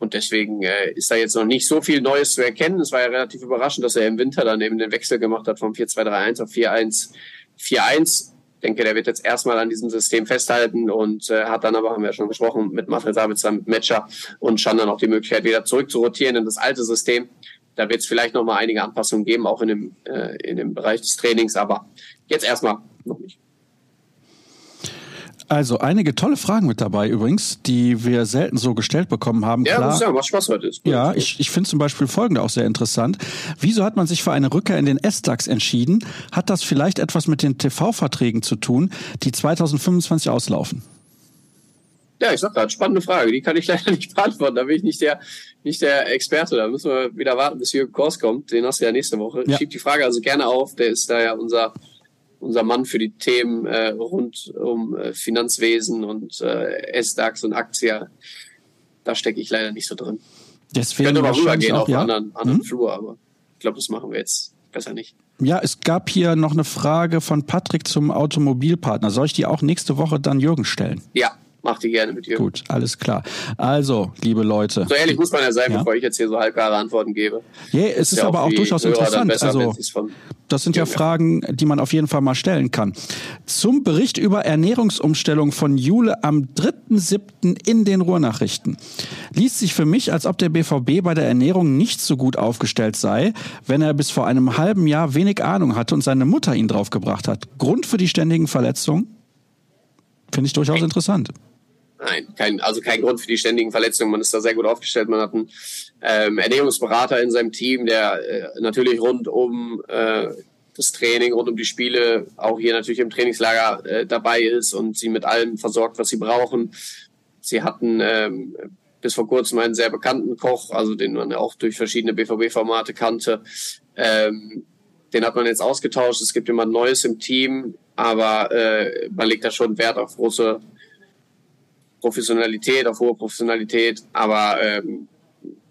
Und deswegen äh, ist da jetzt noch nicht so viel Neues zu erkennen. Es war ja relativ überraschend, dass er im Winter dann eben den Wechsel gemacht hat vom 4-2-3-1 auf 4-1-4-1. Ich denke, der wird jetzt erstmal an diesem System festhalten und äh, hat dann aber, haben wir ja schon gesprochen, mit Marcel Sabitzer, mit Matcher und Schan dann auch die Möglichkeit, wieder zurück zu rotieren in das alte System. Da wird es vielleicht noch mal einige Anpassungen geben, auch in dem, äh, in dem Bereich des Trainings, aber jetzt erstmal noch nicht. Also einige tolle Fragen mit dabei übrigens, die wir selten so gestellt bekommen haben. Ja, Klar, muss ja, macht Spaß heute. Ist gut. Ja, ich, ich finde zum Beispiel folgende auch sehr interessant. Wieso hat man sich für eine Rückkehr in den S-DAX entschieden? Hat das vielleicht etwas mit den TV-Verträgen zu tun, die 2025 auslaufen? Ja, ich sag gerade, spannende Frage. Die kann ich leider nicht beantworten. Da bin ich nicht der, nicht der Experte. Da müssen wir wieder warten, bis Jürgen Kors kommt. Den hast du ja nächste Woche. Ja. Schieb die Frage also gerne auf. Der ist da ja unser unser Mann für die Themen äh, rund um äh, Finanzwesen und äh, S-DAX und Aktia. Da stecke ich leider nicht so drin. Deswegen könnte mal rübergehen auf ja? einen anderen, anderen hm? Flur, aber ich glaube, das machen wir jetzt besser nicht. Ja, es gab hier noch eine Frage von Patrick zum Automobilpartner. Soll ich die auch nächste Woche dann Jürgen stellen? Ja, Mach die gerne mit dir. Gut, alles klar. Also, liebe Leute. So ehrlich muss man ja sein, ja. bevor ich jetzt hier so halbgare Antworten gebe. Yeah, es ist, ist ja aber auch durchaus Hörer interessant. Also, das sind ja, ja Fragen, die man auf jeden Fall mal stellen kann. Zum Bericht über Ernährungsumstellung von Jule am 3.7. in den Ruhrnachrichten. Liest sich für mich, als ob der BVB bei der Ernährung nicht so gut aufgestellt sei, wenn er bis vor einem halben Jahr wenig Ahnung hatte und seine Mutter ihn draufgebracht hat. Grund für die ständigen Verletzungen? Finde ich durchaus interessant. Nein, kein, also kein Grund für die ständigen Verletzungen. Man ist da sehr gut aufgestellt. Man hat einen ähm, Ernährungsberater in seinem Team, der äh, natürlich rund um äh, das Training, rund um die Spiele, auch hier natürlich im Trainingslager äh, dabei ist und sie mit allem versorgt, was sie brauchen. Sie hatten ähm, bis vor kurzem einen sehr bekannten Koch, also den man auch durch verschiedene BVB-Formate kannte. Ähm, den hat man jetzt ausgetauscht. Es gibt jemand Neues im Team, aber äh, man legt da schon Wert auf große Professionalität, auf hohe Professionalität, aber ähm,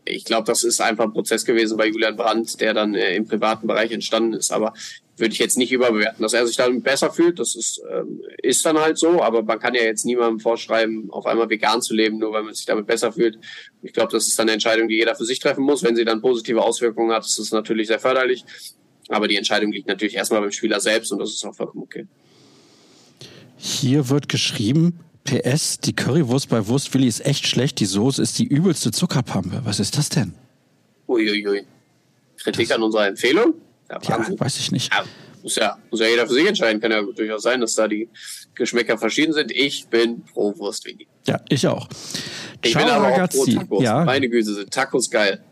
ich glaube, das ist einfach ein Prozess gewesen bei Julian Brandt, der dann äh, im privaten Bereich entstanden ist. Aber würde ich jetzt nicht überbewerten. Dass er sich dann besser fühlt, das ist, ähm, ist dann halt so, aber man kann ja jetzt niemandem vorschreiben, auf einmal vegan zu leben, nur weil man sich damit besser fühlt. Ich glaube, das ist dann eine Entscheidung, die jeder für sich treffen muss. Wenn sie dann positive Auswirkungen hat, ist das natürlich sehr förderlich. Aber die Entscheidung liegt natürlich erstmal beim Spieler selbst und das ist auch vollkommen okay. Hier wird geschrieben, PS, die Currywurst bei Wurstwilli ist echt schlecht, die Soße ist die übelste Zuckerpampe. Was ist das denn? Uiuiui. Kritik das, an unserer Empfehlung? Ja, ja weiß ich nicht. Ja, muss, ja, muss ja jeder für sich entscheiden. Kann ja durchaus sein, dass da die Geschmäcker verschieden sind. Ich bin pro Wurstwingi. Ja, ich auch. Ich Ciao, bin aber ragazzi. auch pro Tacos. Ja. Meine Güte, sind Tacos geil.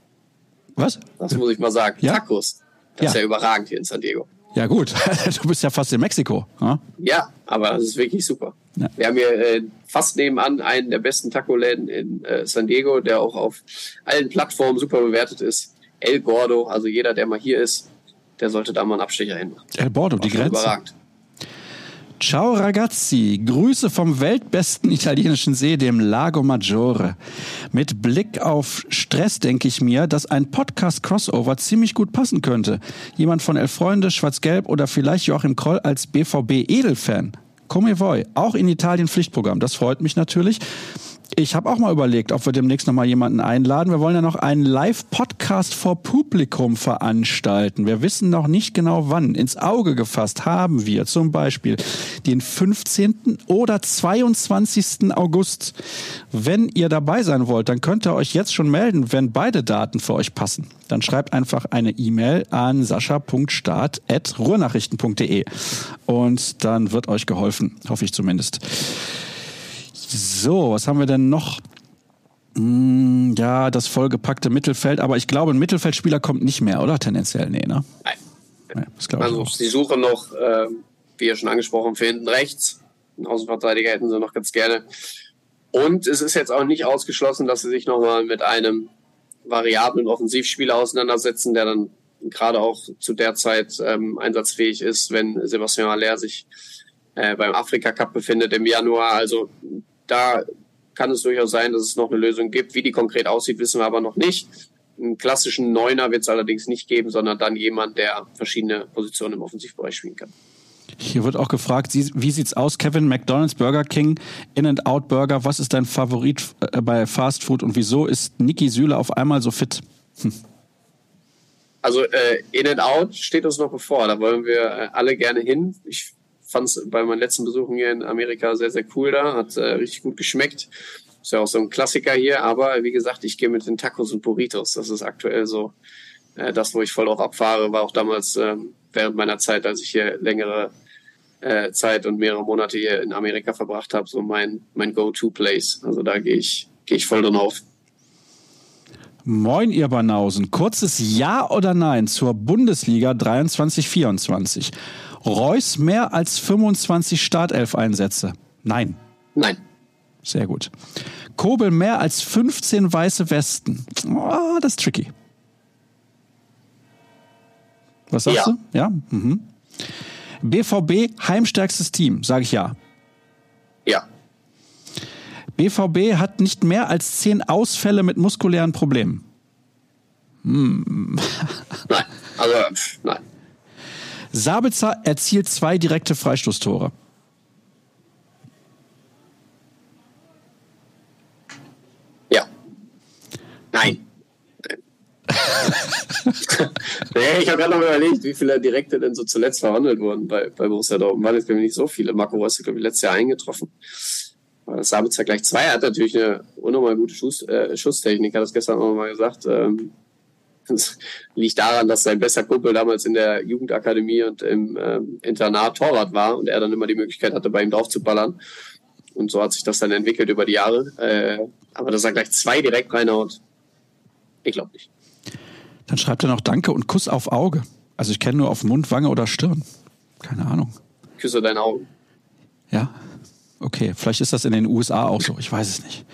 Was? Das muss ich mal sagen. Ja? Tacos. Das ist ja überragend hier in San Diego. Ja gut, du bist ja fast in Mexiko. Ja, ja aber das ist wirklich super. Ja. Wir haben hier äh, fast nebenan einen der besten Taco-Läden in äh, San Diego, der auch auf allen Plattformen super bewertet ist. El Gordo, also jeder, der mal hier ist, der sollte da mal einen Abstecher hin. El Gordo, die Grenze. Überragend. Ciao ragazzi, Grüße vom weltbesten italienischen See, dem Lago Maggiore. Mit Blick auf Stress denke ich mir, dass ein Podcast-Crossover ziemlich gut passen könnte. Jemand von Elf Freunde, Schwarz-Gelb oder vielleicht Joachim Kroll als BVB-Edelfan. Come voi, auch in Italien Pflichtprogramm. Das freut mich natürlich. Ich habe auch mal überlegt, ob wir demnächst noch mal jemanden einladen. Wir wollen ja noch einen Live-Podcast vor Publikum veranstalten. Wir wissen noch nicht genau wann. Ins Auge gefasst haben wir zum Beispiel den 15. oder 22. August. Wenn ihr dabei sein wollt, dann könnt ihr euch jetzt schon melden, wenn beide Daten für euch passen. Dann schreibt einfach eine E-Mail an sascha.start.ruhrnachrichten.de und dann wird euch geholfen, hoffe ich zumindest. So, was haben wir denn noch? Hm, ja, das vollgepackte Mittelfeld, aber ich glaube, ein Mittelfeldspieler kommt nicht mehr, oder? Tendenziell, nee, ne? Nein. Nee, also, sie suchen noch, äh, wie ja schon angesprochen, für hinten rechts. Einen Außenverteidiger hätten sie noch ganz gerne. Und es ist jetzt auch nicht ausgeschlossen, dass sie sich nochmal mit einem variablen Offensivspieler auseinandersetzen, der dann gerade auch zu der Zeit ähm, einsatzfähig ist, wenn Sebastian Aller sich äh, beim Afrika Cup befindet im Januar. Also da kann es durchaus sein, dass es noch eine Lösung gibt. Wie die konkret aussieht, wissen wir aber noch nicht. Einen klassischen Neuner wird es allerdings nicht geben, sondern dann jemand, der verschiedene Positionen im Offensivbereich spielen kann. Hier wird auch gefragt, wie sieht's aus, Kevin? McDonald's, Burger King, In-N-Out Burger, was ist dein Favorit äh, bei Fast Food und wieso ist Niki Süle auf einmal so fit? Hm. Also äh, In-N-Out steht uns noch bevor, da wollen wir äh, alle gerne hin. Ich fand es bei meinen letzten Besuchen hier in Amerika sehr, sehr cool da. Hat äh, richtig gut geschmeckt. Ist ja auch so ein Klassiker hier. Aber wie gesagt, ich gehe mit den Tacos und Burritos. Das ist aktuell so äh, das, wo ich voll drauf abfahre. War auch damals äh, während meiner Zeit, als ich hier längere äh, Zeit und mehrere Monate hier in Amerika verbracht habe, so mein, mein Go-To-Place. Also da gehe ich, gehe ich voll drauf. Moin, ihr Banausen. Kurzes Ja oder Nein zur Bundesliga 23-24. Reus mehr als 25 Startelf-Einsätze? Nein. Nein. Sehr gut. Kobel mehr als 15 weiße Westen? Oh, das ist tricky. Was sagst ja. du? Ja. Mhm. BVB heimstärkstes Team, sage ich ja. Ja. BVB hat nicht mehr als zehn Ausfälle mit muskulären Problemen. Hm. Nein, also nein. Sabitzer erzielt zwei direkte Freistoßtore. Ja. Nein. nee, ich habe gerade noch überlegt, wie viele Direkte denn so zuletzt verwandelt wurden bei, bei Borussia Dortmund. Waren jetzt, glaube ich, nicht so viele. Marco Reus hat, glaube ich, letztes Jahr eingetroffen. Sabitzer gleich zwei. Hat natürlich eine unnormal gute Schuss, äh, Schusstechnik, hat das gestern auch mal gesagt. Ähm, das liegt daran, dass sein bester Kumpel damals in der Jugendakademie und im ähm, Internat Torwart war und er dann immer die Möglichkeit hatte, bei ihm drauf zu ballern. Und so hat sich das dann entwickelt über die Jahre. Äh, aber dass er gleich zwei direkt reinhaut, ich glaube nicht. Dann schreibt er noch Danke und Kuss auf Auge. Also ich kenne nur auf Mund, Wange oder Stirn. Keine Ahnung. Küsse deine Augen. Ja, okay. Vielleicht ist das in den USA auch so. Ich weiß es nicht.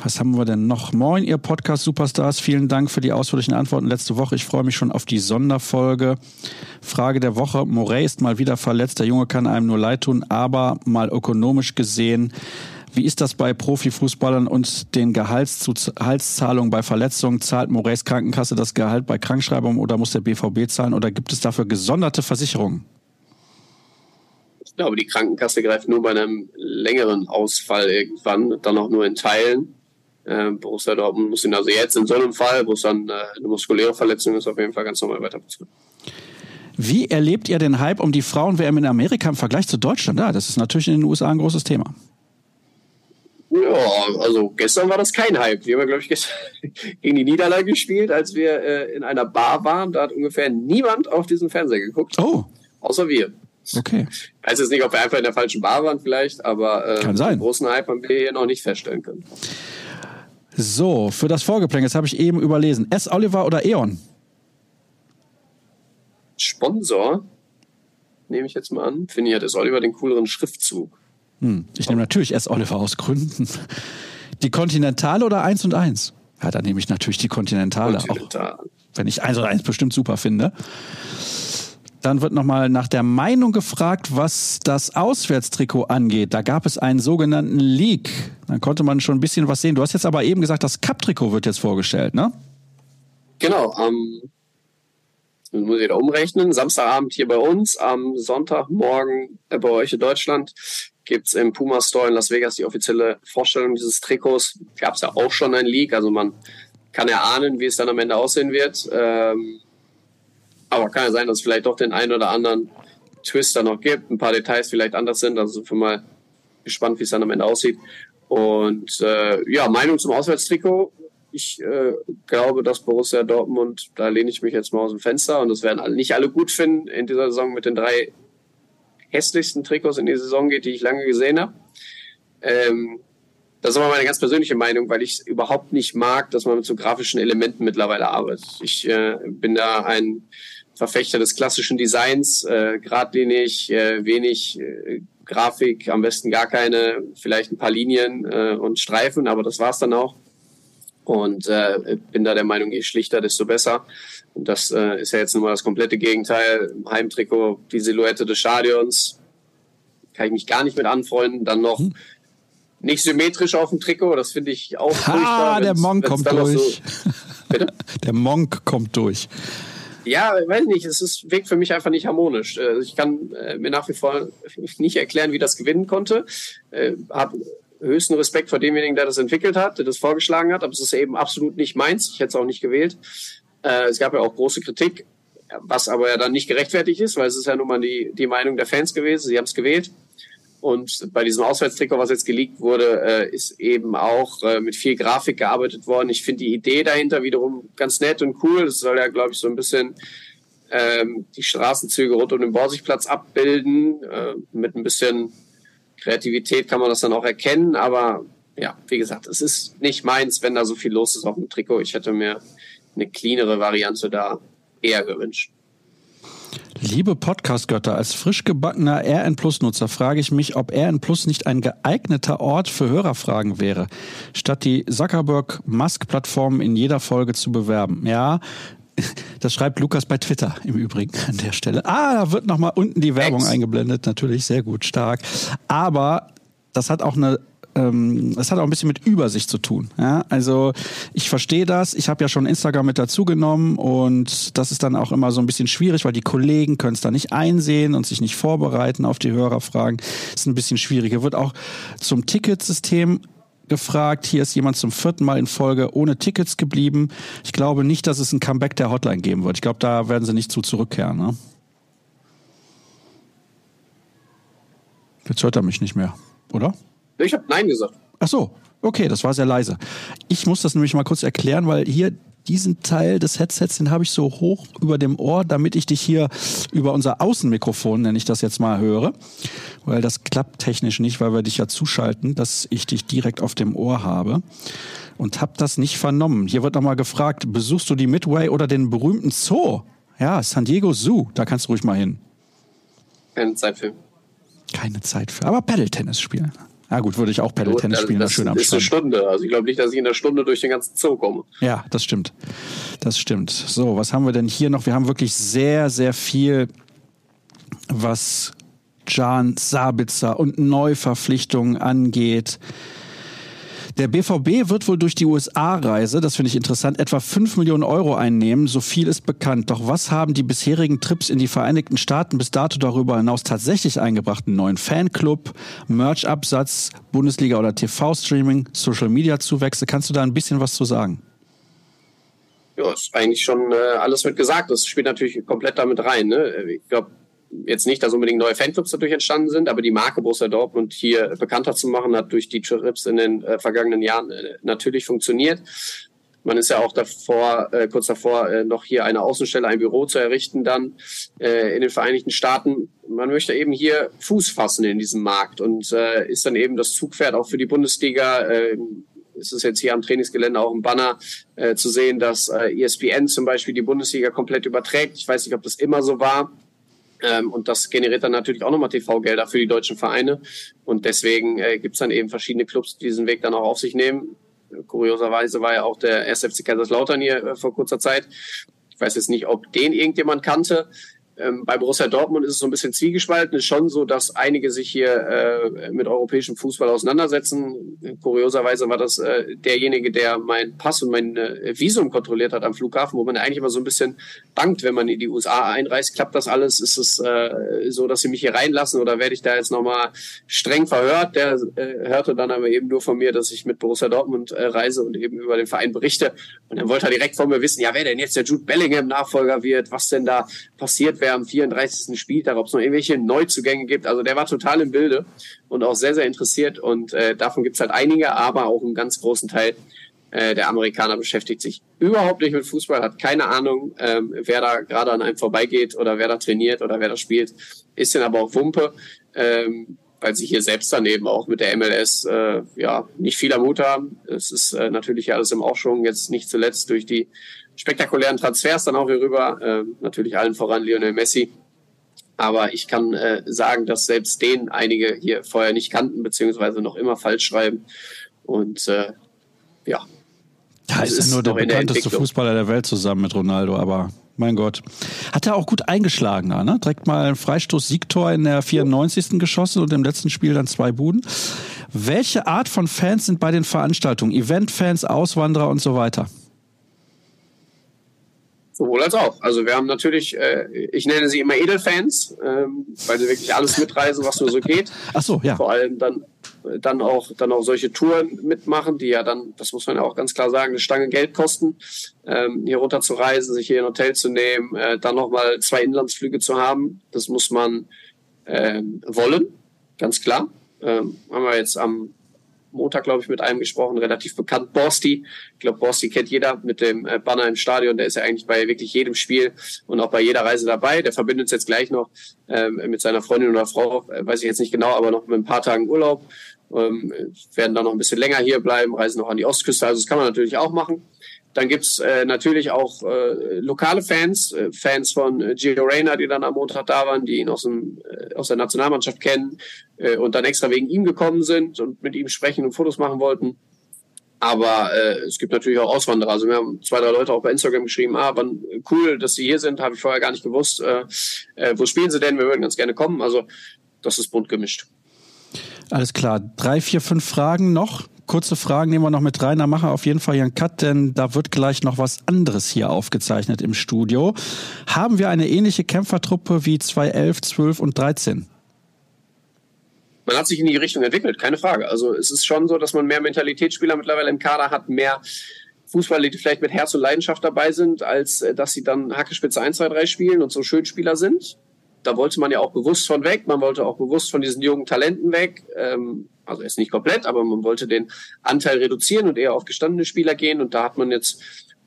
Was haben wir denn noch? Moin, ihr Podcast-Superstars. Vielen Dank für die ausführlichen Antworten letzte Woche. Ich freue mich schon auf die Sonderfolge. Frage der Woche. Morey ist mal wieder verletzt. Der Junge kann einem nur leid tun, aber mal ökonomisch gesehen. Wie ist das bei Profifußballern und den Gehaltszahlungen bei Verletzungen? Zahlt Morays Krankenkasse das Gehalt bei Krankschreibung oder muss der BVB zahlen oder gibt es dafür gesonderte Versicherungen? Ich glaube, die Krankenkasse greift nur bei einem längeren Ausfall irgendwann, dann auch nur in Teilen. Äh, Borussia Dortmund muss ihn also jetzt in so einem Fall, wo es dann äh, eine muskuläre Verletzung ist, auf jeden Fall ganz normal weiter. Wie erlebt ihr den Hype um die Frauen-WM in Amerika im Vergleich zu Deutschland? Ja, das ist natürlich in den USA ein großes Thema. Ja, also gestern war das kein Hype. Wir haben, glaube ich, gestern gegen die Niederlage gespielt, als wir äh, in einer Bar waren. Da hat ungefähr niemand auf diesen Fernseher geguckt. Oh. Außer wir. Okay. Ich weiß jetzt nicht, ob wir einfach in der falschen Bar waren vielleicht, aber äh, Kann sein. den großen Hype haben wir hier noch nicht feststellen können. So, für das Vorgeplänkel, das habe ich eben überlesen. S. Oliver oder E.ON? Sponsor, nehme ich jetzt mal an, finde ich, hat S. Oliver den cooleren Schriftzug. Hm, ich nehme natürlich S. Oliver aus Gründen. Die Kontinentale oder 1 und 1? Ja, dann nehme ich natürlich die Kontinentale. Kontinental. Auch, wenn ich 1 und 1 bestimmt super finde. Dann wird nochmal nach der Meinung gefragt, was das Auswärtstrikot angeht. Da gab es einen sogenannten Leak. Dann konnte man schon ein bisschen was sehen. Du hast jetzt aber eben gesagt, das Cup-Trikot wird jetzt vorgestellt, ne? Genau, ähm, muss ich da umrechnen. Samstagabend hier bei uns, am Sonntagmorgen bei euch in Deutschland gibt es im Puma Store in Las Vegas die offizielle Vorstellung dieses Trikots. Gab es ja auch schon ein Leak, also man kann erahnen, wie es dann am Ende aussehen wird. Ähm, aber kann ja sein, dass es vielleicht doch den einen oder anderen Twist da noch gibt, ein paar Details vielleicht anders sind. Also sind wir mal gespannt, wie es dann am Ende aussieht. Und äh, ja, Meinung zum Auswärtstrikot. Ich äh, glaube, dass Borussia Dortmund, da lehne ich mich jetzt mal aus dem Fenster und das werden nicht alle gut finden in dieser Saison mit den drei hässlichsten Trikots in die Saison geht, die ich lange gesehen habe. Ähm, das ist aber meine ganz persönliche Meinung, weil ich es überhaupt nicht mag, dass man mit so grafischen Elementen mittlerweile arbeitet. Ich äh, bin da ein Verfechter des klassischen Designs, äh, geradlinig, äh, wenig äh, Grafik, am besten gar keine, vielleicht ein paar Linien äh, und Streifen, aber das war's dann auch. Und äh, bin da der Meinung, je schlichter, desto besser. Und das äh, ist ja jetzt nun mal das komplette Gegenteil. Im Heimtrikot die Silhouette des Stadions. Kann ich mich gar nicht mit anfreunden. Dann noch hm. nicht symmetrisch auf dem Trikot, das finde ich auch furchtbar. Der Monk kommt durch. So, der Monk kommt durch. Ja, weiß nicht, es ist, wirkt für mich einfach nicht harmonisch. Äh, ich kann äh, mir nach wie vor nicht erklären, wie das gewinnen konnte. Äh, hab höchsten Respekt vor demjenigen, der das entwickelt hat, der das vorgeschlagen hat, aber es ist eben absolut nicht meins. Ich hätte es auch nicht gewählt. Es gab ja auch große Kritik, was aber ja dann nicht gerechtfertigt ist, weil es ist ja nun mal die, die Meinung der Fans gewesen. Sie haben es gewählt. Und bei diesem Auswärtstrikot, was jetzt geleakt wurde, äh, ist eben auch äh, mit viel Grafik gearbeitet worden. Ich finde die Idee dahinter wiederum ganz nett und cool. Das soll ja, glaube ich, so ein bisschen ähm, die Straßenzüge rund um den Borsigplatz abbilden. Äh, mit ein bisschen Kreativität kann man das dann auch erkennen. Aber ja, wie gesagt, es ist nicht meins, wenn da so viel los ist auf dem Trikot. Ich hätte mir eine cleanere Variante da eher gewünscht. Liebe Podcast-Götter, als frisch gebackener RN Plus-Nutzer frage ich mich, ob RN Plus nicht ein geeigneter Ort für Hörerfragen wäre, statt die Zuckerberg-Musk-Plattform in jeder Folge zu bewerben. Ja, das schreibt Lukas bei Twitter im Übrigen an der Stelle. Ah, da wird nochmal unten die Werbung Ex. eingeblendet. Natürlich sehr gut, stark. Aber das hat auch eine ähm, es hat auch ein bisschen mit Übersicht zu tun. Ja? Also ich verstehe das. Ich habe ja schon Instagram mit dazu genommen und das ist dann auch immer so ein bisschen schwierig, weil die Kollegen können es da nicht einsehen und sich nicht vorbereiten auf die Hörerfragen. Das ist ein bisschen schwieriger. Wird auch zum Ticketsystem gefragt. Hier ist jemand zum vierten Mal in Folge ohne Tickets geblieben. Ich glaube nicht, dass es ein Comeback der Hotline geben wird. Ich glaube, da werden sie nicht zu zurückkehren. Ne? Jetzt hört er mich nicht mehr, oder? Ich habe Nein gesagt. Ach so, okay, das war sehr leise. Ich muss das nämlich mal kurz erklären, weil hier diesen Teil des Headsets, den habe ich so hoch über dem Ohr, damit ich dich hier über unser Außenmikrofon, nenne ich das jetzt mal, höre. Weil das klappt technisch nicht, weil wir dich ja zuschalten, dass ich dich direkt auf dem Ohr habe. Und habe das nicht vernommen. Hier wird nochmal gefragt, besuchst du die Midway oder den berühmten Zoo? Ja, San Diego Zoo, da kannst du ruhig mal hin. Keine Zeit für. Keine Zeit für. Aber Paddle-Tennis spielen. Ja gut, würde ich auch Paddle-Tennis spielen, das, das schön am ist eine Stunde. Also ich glaube nicht, dass ich in der Stunde durch den ganzen Zoo komme. Ja, das stimmt. Das stimmt. So, was haben wir denn hier noch? Wir haben wirklich sehr, sehr viel, was Jan Sabitzer und Neuverpflichtungen angeht. Der BVB wird wohl durch die USA-Reise, das finde ich interessant, etwa 5 Millionen Euro einnehmen. So viel ist bekannt. Doch was haben die bisherigen Trips in die Vereinigten Staaten bis dato darüber hinaus tatsächlich eingebracht? Einen neuen Fanclub, Merch-Absatz, Bundesliga oder TV-Streaming, Social-Media-Zuwächse? Kannst du da ein bisschen was zu sagen? Ja, ist eigentlich schon äh, alles mit gesagt. Das spielt natürlich komplett damit rein. Ne? Ich glaube, jetzt nicht, dass unbedingt neue Fanclubs dadurch entstanden sind, aber die Marke Borussia Dortmund hier bekannter zu machen, hat durch die Trips in den äh, vergangenen Jahren äh, natürlich funktioniert. Man ist ja auch davor, äh, kurz davor, äh, noch hier eine Außenstelle, ein Büro zu errichten, dann äh, in den Vereinigten Staaten. Man möchte eben hier Fuß fassen in diesem Markt und äh, ist dann eben das Zugpferd auch für die Bundesliga. Äh, es ist jetzt hier am Trainingsgelände auch ein Banner äh, zu sehen, dass äh, ESPN zum Beispiel die Bundesliga komplett überträgt. Ich weiß nicht, ob das immer so war. Ähm, und das generiert dann natürlich auch nochmal TV-Gelder für die deutschen Vereine. Und deswegen äh, gibt es dann eben verschiedene Clubs, die diesen Weg dann auch auf sich nehmen. Kurioserweise war ja auch der SFC Kaiserslautern hier äh, vor kurzer Zeit. Ich weiß jetzt nicht, ob den irgendjemand kannte. Ähm, bei Borussia Dortmund ist es so ein bisschen zwiegespalten. Es ist schon so, dass einige sich hier äh, mit europäischem Fußball auseinandersetzen. Kurioserweise war das äh, derjenige, der mein Pass und mein äh, Visum kontrolliert hat am Flughafen, wo man eigentlich immer so ein bisschen bangt, wenn man in die USA einreist. Klappt das alles? Ist es äh, so, dass sie mich hier reinlassen oder werde ich da jetzt nochmal streng verhört? Der äh, hörte dann aber eben nur von mir, dass ich mit Borussia Dortmund äh, reise und eben über den Verein berichte. Und dann wollte er direkt von mir wissen, ja, wer denn jetzt der Jude Bellingham Nachfolger wird, was denn da passiert wäre am 34. Spieltag, ob es noch irgendwelche Neuzugänge gibt. Also der war total im Bilde und auch sehr, sehr interessiert. Und äh, davon gibt es halt einige, aber auch einen ganz großen Teil äh, der Amerikaner beschäftigt sich überhaupt nicht mit Fußball, hat keine Ahnung, ähm, wer da gerade an einem vorbeigeht oder wer da trainiert oder wer da spielt. Ist denn aber auch Wumpe. Ähm, weil sie hier selbst daneben auch mit der MLS äh, ja nicht viel am Hut haben. Es ist äh, natürlich alles im Aufschwung, jetzt nicht zuletzt durch die spektakulären Transfers dann auch hier rüber. Äh, natürlich allen voran Lionel Messi. Aber ich kann äh, sagen, dass selbst den einige hier vorher nicht kannten, beziehungsweise noch immer falsch schreiben. Und äh, ja. Da ist er nur der bekannteste Fußballer der Welt zusammen mit Ronaldo, aber mein Gott. Hat er auch gut eingeschlagen da, ne? Direkt mal ein Freistoß-Siegtor in der 94. geschossen und im letzten Spiel dann zwei Buden. Welche Art von Fans sind bei den Veranstaltungen? Event-Fans, Auswanderer und so weiter? Sowohl als auch. Also wir haben natürlich, äh, ich nenne sie immer Edelfans, ähm, weil sie wirklich alles mitreisen, was nur so geht. Ach so, ja. Vor allem dann, dann auch, dann auch solche Touren mitmachen, die ja dann, das muss man ja auch ganz klar sagen, eine Stange Geld kosten, ähm, hier runter zu reisen, sich hier ein Hotel zu nehmen, äh, dann nochmal zwei Inlandsflüge zu haben. Das muss man äh, wollen, ganz klar. Ähm, haben wir jetzt am Montag, glaube ich, mit einem gesprochen, relativ bekannt, Borsti. Ich glaube, Borsti kennt jeder mit dem äh, Banner im Stadion. Der ist ja eigentlich bei wirklich jedem Spiel und auch bei jeder Reise dabei. Der verbindet es jetzt gleich noch ähm, mit seiner Freundin oder Frau, äh, weiß ich jetzt nicht genau, aber noch mit ein paar Tagen Urlaub. Ähm, werden dann noch ein bisschen länger hier bleiben, reisen noch an die Ostküste. Also das kann man natürlich auch machen. Dann gibt's äh, natürlich auch äh, lokale Fans, äh, Fans von äh, Gio Reyna, die dann am Montag da waren, die ihn aus, dem, äh, aus der Nationalmannschaft kennen äh, und dann extra wegen ihm gekommen sind und mit ihm sprechen und Fotos machen wollten. Aber äh, es gibt natürlich auch Auswanderer. Also wir haben zwei, drei Leute auch bei Instagram geschrieben, ah, wann, cool, dass sie hier sind, habe ich vorher gar nicht gewusst. Wo spielen sie denn? Wir würden ganz gerne kommen. Also das ist bunt gemischt. Alles klar. Drei, vier, fünf Fragen noch kurze Fragen nehmen wir noch mit rein. Da machen wir auf jeden Fall hier einen Cut, denn da wird gleich noch was anderes hier aufgezeichnet im Studio. Haben wir eine ähnliche Kämpfertruppe wie 2011, 12 und 13? Man hat sich in die Richtung entwickelt, keine Frage. Also es ist schon so, dass man mehr Mentalitätsspieler mittlerweile im Kader hat, mehr Fußballer, die vielleicht mit Herz und Leidenschaft dabei sind, als äh, dass sie dann Hackespitze 1, 2, 3 spielen und so Schönspieler sind. Da wollte man ja auch bewusst von weg. Man wollte auch bewusst von diesen jungen Talenten weg. Ähm, also jetzt nicht komplett, aber man wollte den Anteil reduzieren und eher auf gestandene Spieler gehen. Und da hat man jetzt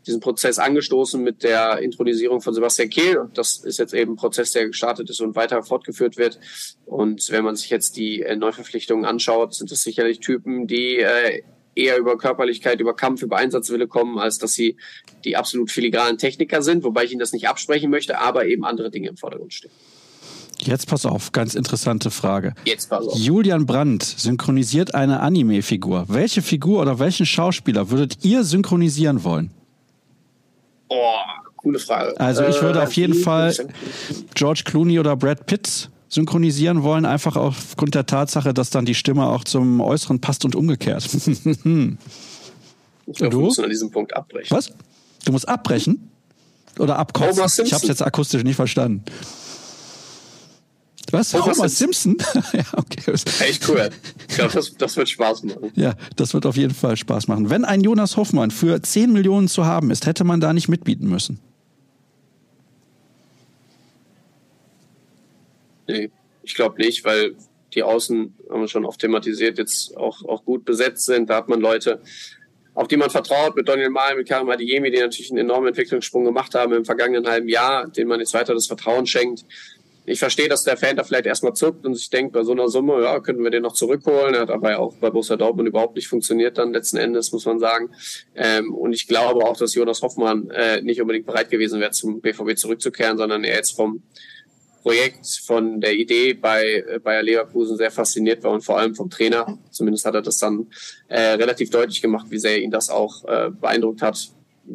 diesen Prozess angestoßen mit der Intronisierung von Sebastian Kehl. Und das ist jetzt eben ein Prozess, der gestartet ist und weiter fortgeführt wird. Und wenn man sich jetzt die äh, Neuverpflichtungen anschaut, sind es sicherlich Typen, die äh, eher über Körperlichkeit, über Kampf, über Einsatzwille kommen, als dass sie die absolut filigranen Techniker sind, wobei ich Ihnen das nicht absprechen möchte, aber eben andere Dinge im Vordergrund stehen. Jetzt pass auf, ganz interessante Frage. Jetzt pass auf. Julian Brandt synchronisiert eine Anime-Figur. Welche Figur oder welchen Schauspieler würdet ihr synchronisieren wollen? Oh, coole Frage. Also ich würde äh, auf jeden Fall George Clooney oder Brad Pitt synchronisieren wollen, einfach aufgrund der Tatsache, dass dann die Stimme auch zum Äußeren passt und umgekehrt. ich glaube, du musst an diesem Punkt abbrechen. Was? Du musst abbrechen? Oder abkotzen? Ich habe es jetzt akustisch nicht verstanden. Was? Homer, Homer Simpson? ja, okay. Echt cool. Ich glaube, das, das wird Spaß machen. Ja, das wird auf jeden Fall Spaß machen. Wenn ein Jonas Hoffmann für 10 Millionen zu haben ist, hätte man da nicht mitbieten müssen. Nee, ich glaube nicht, weil die Außen, haben wir schon oft thematisiert, jetzt auch, auch gut besetzt sind. Da hat man Leute, auf die man vertraut, mit Daniel Mahl, mit Karim Adiemi, die natürlich einen enormen Entwicklungssprung gemacht haben im vergangenen halben Jahr, denen man jetzt weiter das Vertrauen schenkt. Ich verstehe, dass der Fan da vielleicht erstmal zuckt und sich denkt, bei so einer Summe, ja, könnten wir den noch zurückholen. Er hat aber auch bei Borussia Dortmund überhaupt nicht funktioniert dann letzten Endes, muss man sagen. Ähm, und ich glaube auch, dass Jonas Hoffmann äh, nicht unbedingt bereit gewesen wäre, zum BVB zurückzukehren, sondern er jetzt vom Projekt, von der Idee bei äh, Bayer Leverkusen sehr fasziniert war und vor allem vom Trainer. Zumindest hat er das dann äh, relativ deutlich gemacht, wie sehr ihn das auch äh, beeindruckt hat,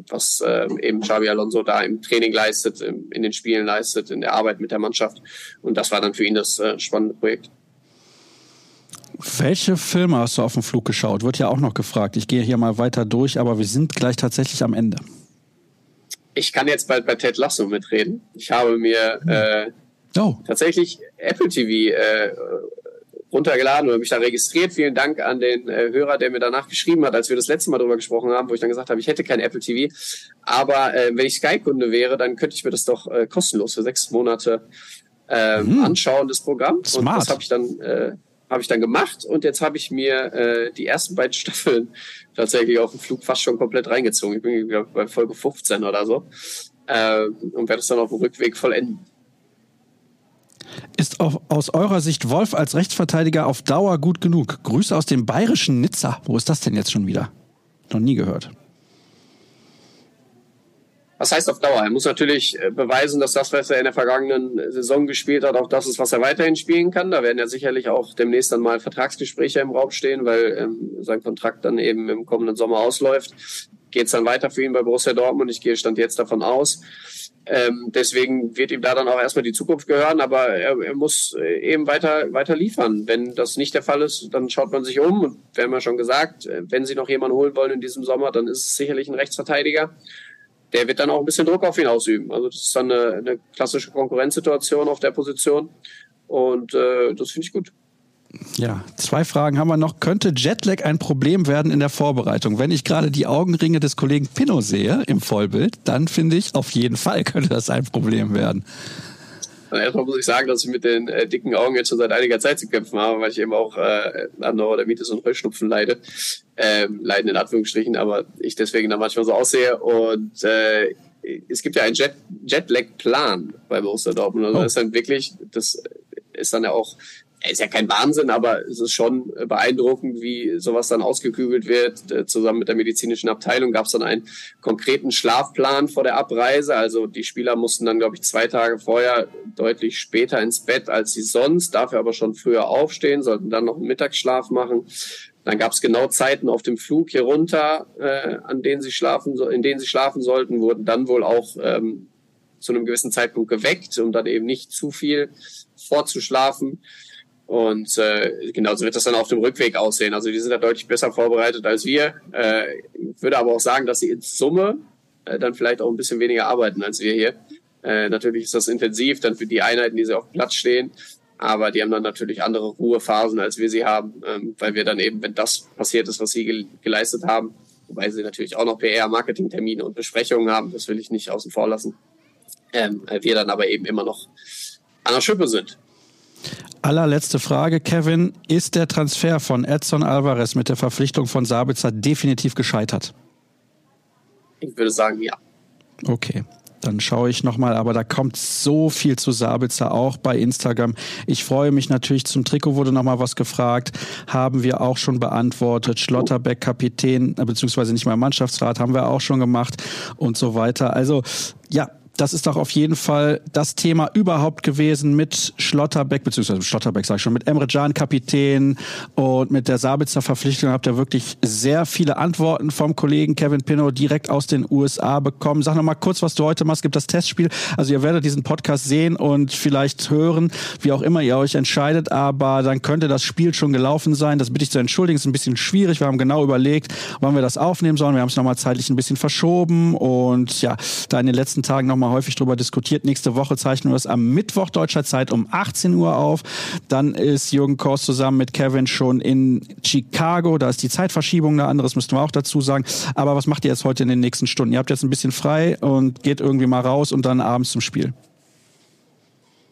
was äh, eben Xabi Alonso da im Training leistet, im, in den Spielen leistet, in der Arbeit mit der Mannschaft. Und das war dann für ihn das äh, spannende Projekt. Welche Filme hast du auf dem Flug geschaut? Wird ja auch noch gefragt. Ich gehe hier mal weiter durch, aber wir sind gleich tatsächlich am Ende. Ich kann jetzt bald bei Ted Lasso mitreden. Ich habe mir äh, oh. tatsächlich Apple TV äh, runtergeladen oder mich da registriert. Vielen Dank an den äh, Hörer, der mir danach geschrieben hat, als wir das letzte Mal darüber gesprochen haben, wo ich dann gesagt habe, ich hätte kein Apple TV. Aber äh, wenn ich Sky-Kunde wäre, dann könnte ich mir das doch äh, kostenlos für sechs Monate äh, hm. anschauen, das Programm. Smart. Und das habe ich dann äh, habe ich dann gemacht und jetzt habe ich mir äh, die ersten beiden Staffeln tatsächlich auf dem Flug fast schon komplett reingezogen. Ich bin glaub, bei Folge 15 oder so äh, und werde es dann auf dem Rückweg vollenden. Ist auf, aus eurer Sicht Wolf als Rechtsverteidiger auf Dauer gut genug? Grüße aus dem bayerischen Nizza. Wo ist das denn jetzt schon wieder? Noch nie gehört. Was heißt auf Dauer? Er muss natürlich äh, beweisen, dass das, was er in der vergangenen Saison gespielt hat, auch das ist, was er weiterhin spielen kann. Da werden ja sicherlich auch demnächst dann mal Vertragsgespräche im Raum stehen, weil ähm, sein Kontrakt dann eben im kommenden Sommer ausläuft. Geht es dann weiter für ihn bei Borussia Dortmund? Ich gehe stand jetzt davon aus. Ähm, deswegen wird ihm da dann auch erstmal die Zukunft gehören, aber er, er muss äh, eben weiter, weiter liefern. Wenn das nicht der Fall ist, dann schaut man sich um. Und wir haben ja schon gesagt, äh, wenn sie noch jemanden holen wollen in diesem Sommer, dann ist es sicherlich ein Rechtsverteidiger. Der wird dann auch ein bisschen Druck auf ihn ausüben. Also das ist dann eine, eine klassische Konkurrenzsituation auf der Position. Und äh, das finde ich gut. Ja, zwei Fragen haben wir noch. Könnte Jetlag ein Problem werden in der Vorbereitung? Wenn ich gerade die Augenringe des Kollegen Pinot sehe im Vollbild, dann finde ich, auf jeden Fall könnte das ein Problem werden. Also erstmal muss ich sagen, dass ich mit den äh, dicken Augen jetzt schon seit einiger Zeit zu kämpfen habe, weil ich eben auch äh, an Neurodermitis und Heuschnupfen leide. Ähm, leiden in Anführungsstrichen, aber ich deswegen dann manchmal so aussehe. Und äh, es gibt ja einen Jet Jetlag-Plan bei Borussia Dortmund. Also oh. das ist dann wirklich, das ist dann ja auch ist ja kein Wahnsinn, aber es ist schon beeindruckend, wie sowas dann ausgekügelt wird. Äh, zusammen mit der medizinischen Abteilung gab es dann einen konkreten Schlafplan vor der Abreise. Also die Spieler mussten dann, glaube ich, zwei Tage vorher deutlich später ins Bett als sie sonst, dafür aber schon früher aufstehen, sollten dann noch einen Mittagsschlaf machen. Dann gab es genau Zeiten auf dem Flug hier runter, äh, an denen sie schlafen, in denen sie schlafen sollten, wurden dann wohl auch ähm, zu einem gewissen Zeitpunkt geweckt, um dann eben nicht zu viel vorzuschlafen. Und äh, genauso wird das dann auf dem Rückweg aussehen. Also die sind da deutlich besser vorbereitet als wir. Äh, ich würde aber auch sagen, dass sie in Summe äh, dann vielleicht auch ein bisschen weniger arbeiten als wir hier. Äh, natürlich ist das intensiv dann für die Einheiten, die sie auf dem Platz stehen. Aber die haben dann natürlich andere Ruhephasen, als wir sie haben, ähm, weil wir dann eben, wenn das passiert ist, was sie ge geleistet haben, wobei sie natürlich auch noch PR, Marketingtermine und Besprechungen haben, das will ich nicht außen vor lassen, ähm, wir dann aber eben immer noch an der Schippe sind. Allerletzte Frage, Kevin. Ist der Transfer von Edson Alvarez mit der Verpflichtung von Sabitzer definitiv gescheitert? Ich würde sagen, ja. Okay. Dann schaue ich nochmal, aber da kommt so viel zu Sabitzer auch bei Instagram. Ich freue mich natürlich, zum Trikot wurde nochmal was gefragt, haben wir auch schon beantwortet. Schlotterbeck, Kapitän, äh, beziehungsweise nicht mal Mannschaftsrat, haben wir auch schon gemacht und so weiter. Also ja, das ist doch auf jeden Fall das Thema überhaupt gewesen mit Schlotterbeck, beziehungsweise Schlotterbeck sage ich schon, mit Emre Can Kapitän und mit der Sabitzer Verpflichtung habt ihr wirklich sehr viele Antworten vom Kollegen Kevin Pinot direkt aus den USA bekommen. Sag noch mal kurz, was du heute machst. Gibt das Testspiel. Also ihr werdet diesen Podcast sehen und vielleicht hören, wie auch immer ihr euch entscheidet, aber dann könnte das Spiel schon gelaufen sein. Das bitte ich zu entschuldigen. Ist ein bisschen schwierig. Wir haben genau überlegt, wann wir das aufnehmen sollen. Wir haben es nochmal zeitlich ein bisschen verschoben und ja, da in den letzten Tagen nochmal mal häufig darüber diskutiert. Nächste Woche zeichnen wir es am Mittwoch deutscher Zeit um 18 Uhr auf. Dann ist Jürgen Kors zusammen mit Kevin schon in Chicago. Da ist die Zeitverschiebung eine andere, müssten wir auch dazu sagen. Aber was macht ihr jetzt heute in den nächsten Stunden? Ihr habt jetzt ein bisschen frei und geht irgendwie mal raus und dann abends zum Spiel.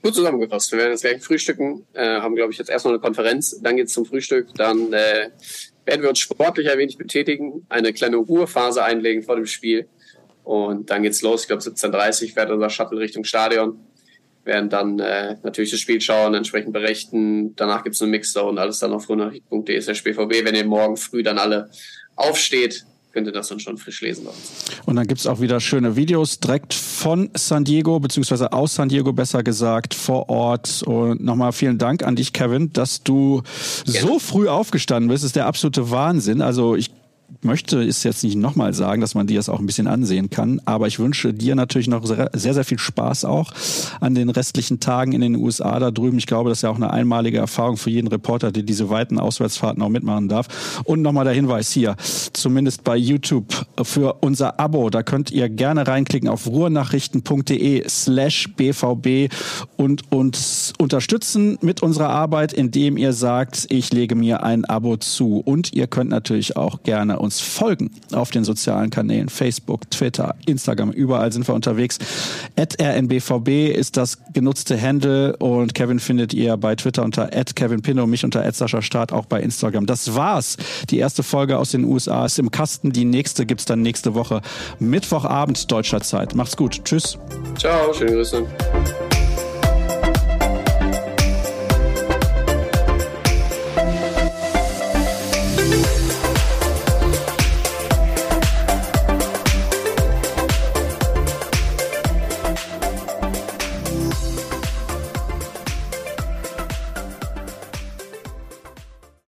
Gut zusammengefasst. Wir werden jetzt gleich frühstücken, äh, haben, glaube ich, jetzt erstmal eine Konferenz, dann geht's zum Frühstück, dann äh, werden wir uns sportlich ein wenig betätigen, eine kleine Ruhephase einlegen vor dem Spiel und dann geht's los. Ich glaube, 17.30 Uhr fährt unser Shuttle Richtung Stadion werden dann äh, natürlich das Spiel schauen, entsprechend berichten. Danach gibt's eine Mixer und alles dann auf runachricht.de slash BVB. Wenn ihr morgen früh dann alle aufsteht, könnt ihr das dann schon frisch lesen. Und dann gibt's auch wieder schöne Videos direkt von San Diego, beziehungsweise aus San Diego besser gesagt, vor Ort. Und nochmal vielen Dank an dich, Kevin, dass du Gerne. so früh aufgestanden bist. Das ist der absolute Wahnsinn. Also ich möchte es jetzt nicht nochmal sagen, dass man dir das auch ein bisschen ansehen kann, aber ich wünsche dir natürlich noch sehr, sehr viel Spaß auch an den restlichen Tagen in den USA da drüben. Ich glaube, das ist ja auch eine einmalige Erfahrung für jeden Reporter, der diese weiten Auswärtsfahrten auch mitmachen darf. Und nochmal der Hinweis hier, zumindest bei YouTube für unser Abo, da könnt ihr gerne reinklicken auf ruhrnachrichten.de slash bvb und uns unterstützen mit unserer Arbeit, indem ihr sagt, ich lege mir ein Abo zu. Und ihr könnt natürlich auch gerne uns folgen auf den sozialen Kanälen Facebook, Twitter, Instagram, überall sind wir unterwegs. At rnbvb ist das genutzte Handle und Kevin findet ihr bei Twitter unter at Kevin Pinno, mich unter at Sascha Start, auch bei Instagram. Das war's. Die erste Folge aus den USA ist im Kasten. Die nächste gibt's dann nächste Woche Mittwochabend deutscher Zeit. Macht's gut. Tschüss. Ciao, schöne Grüße.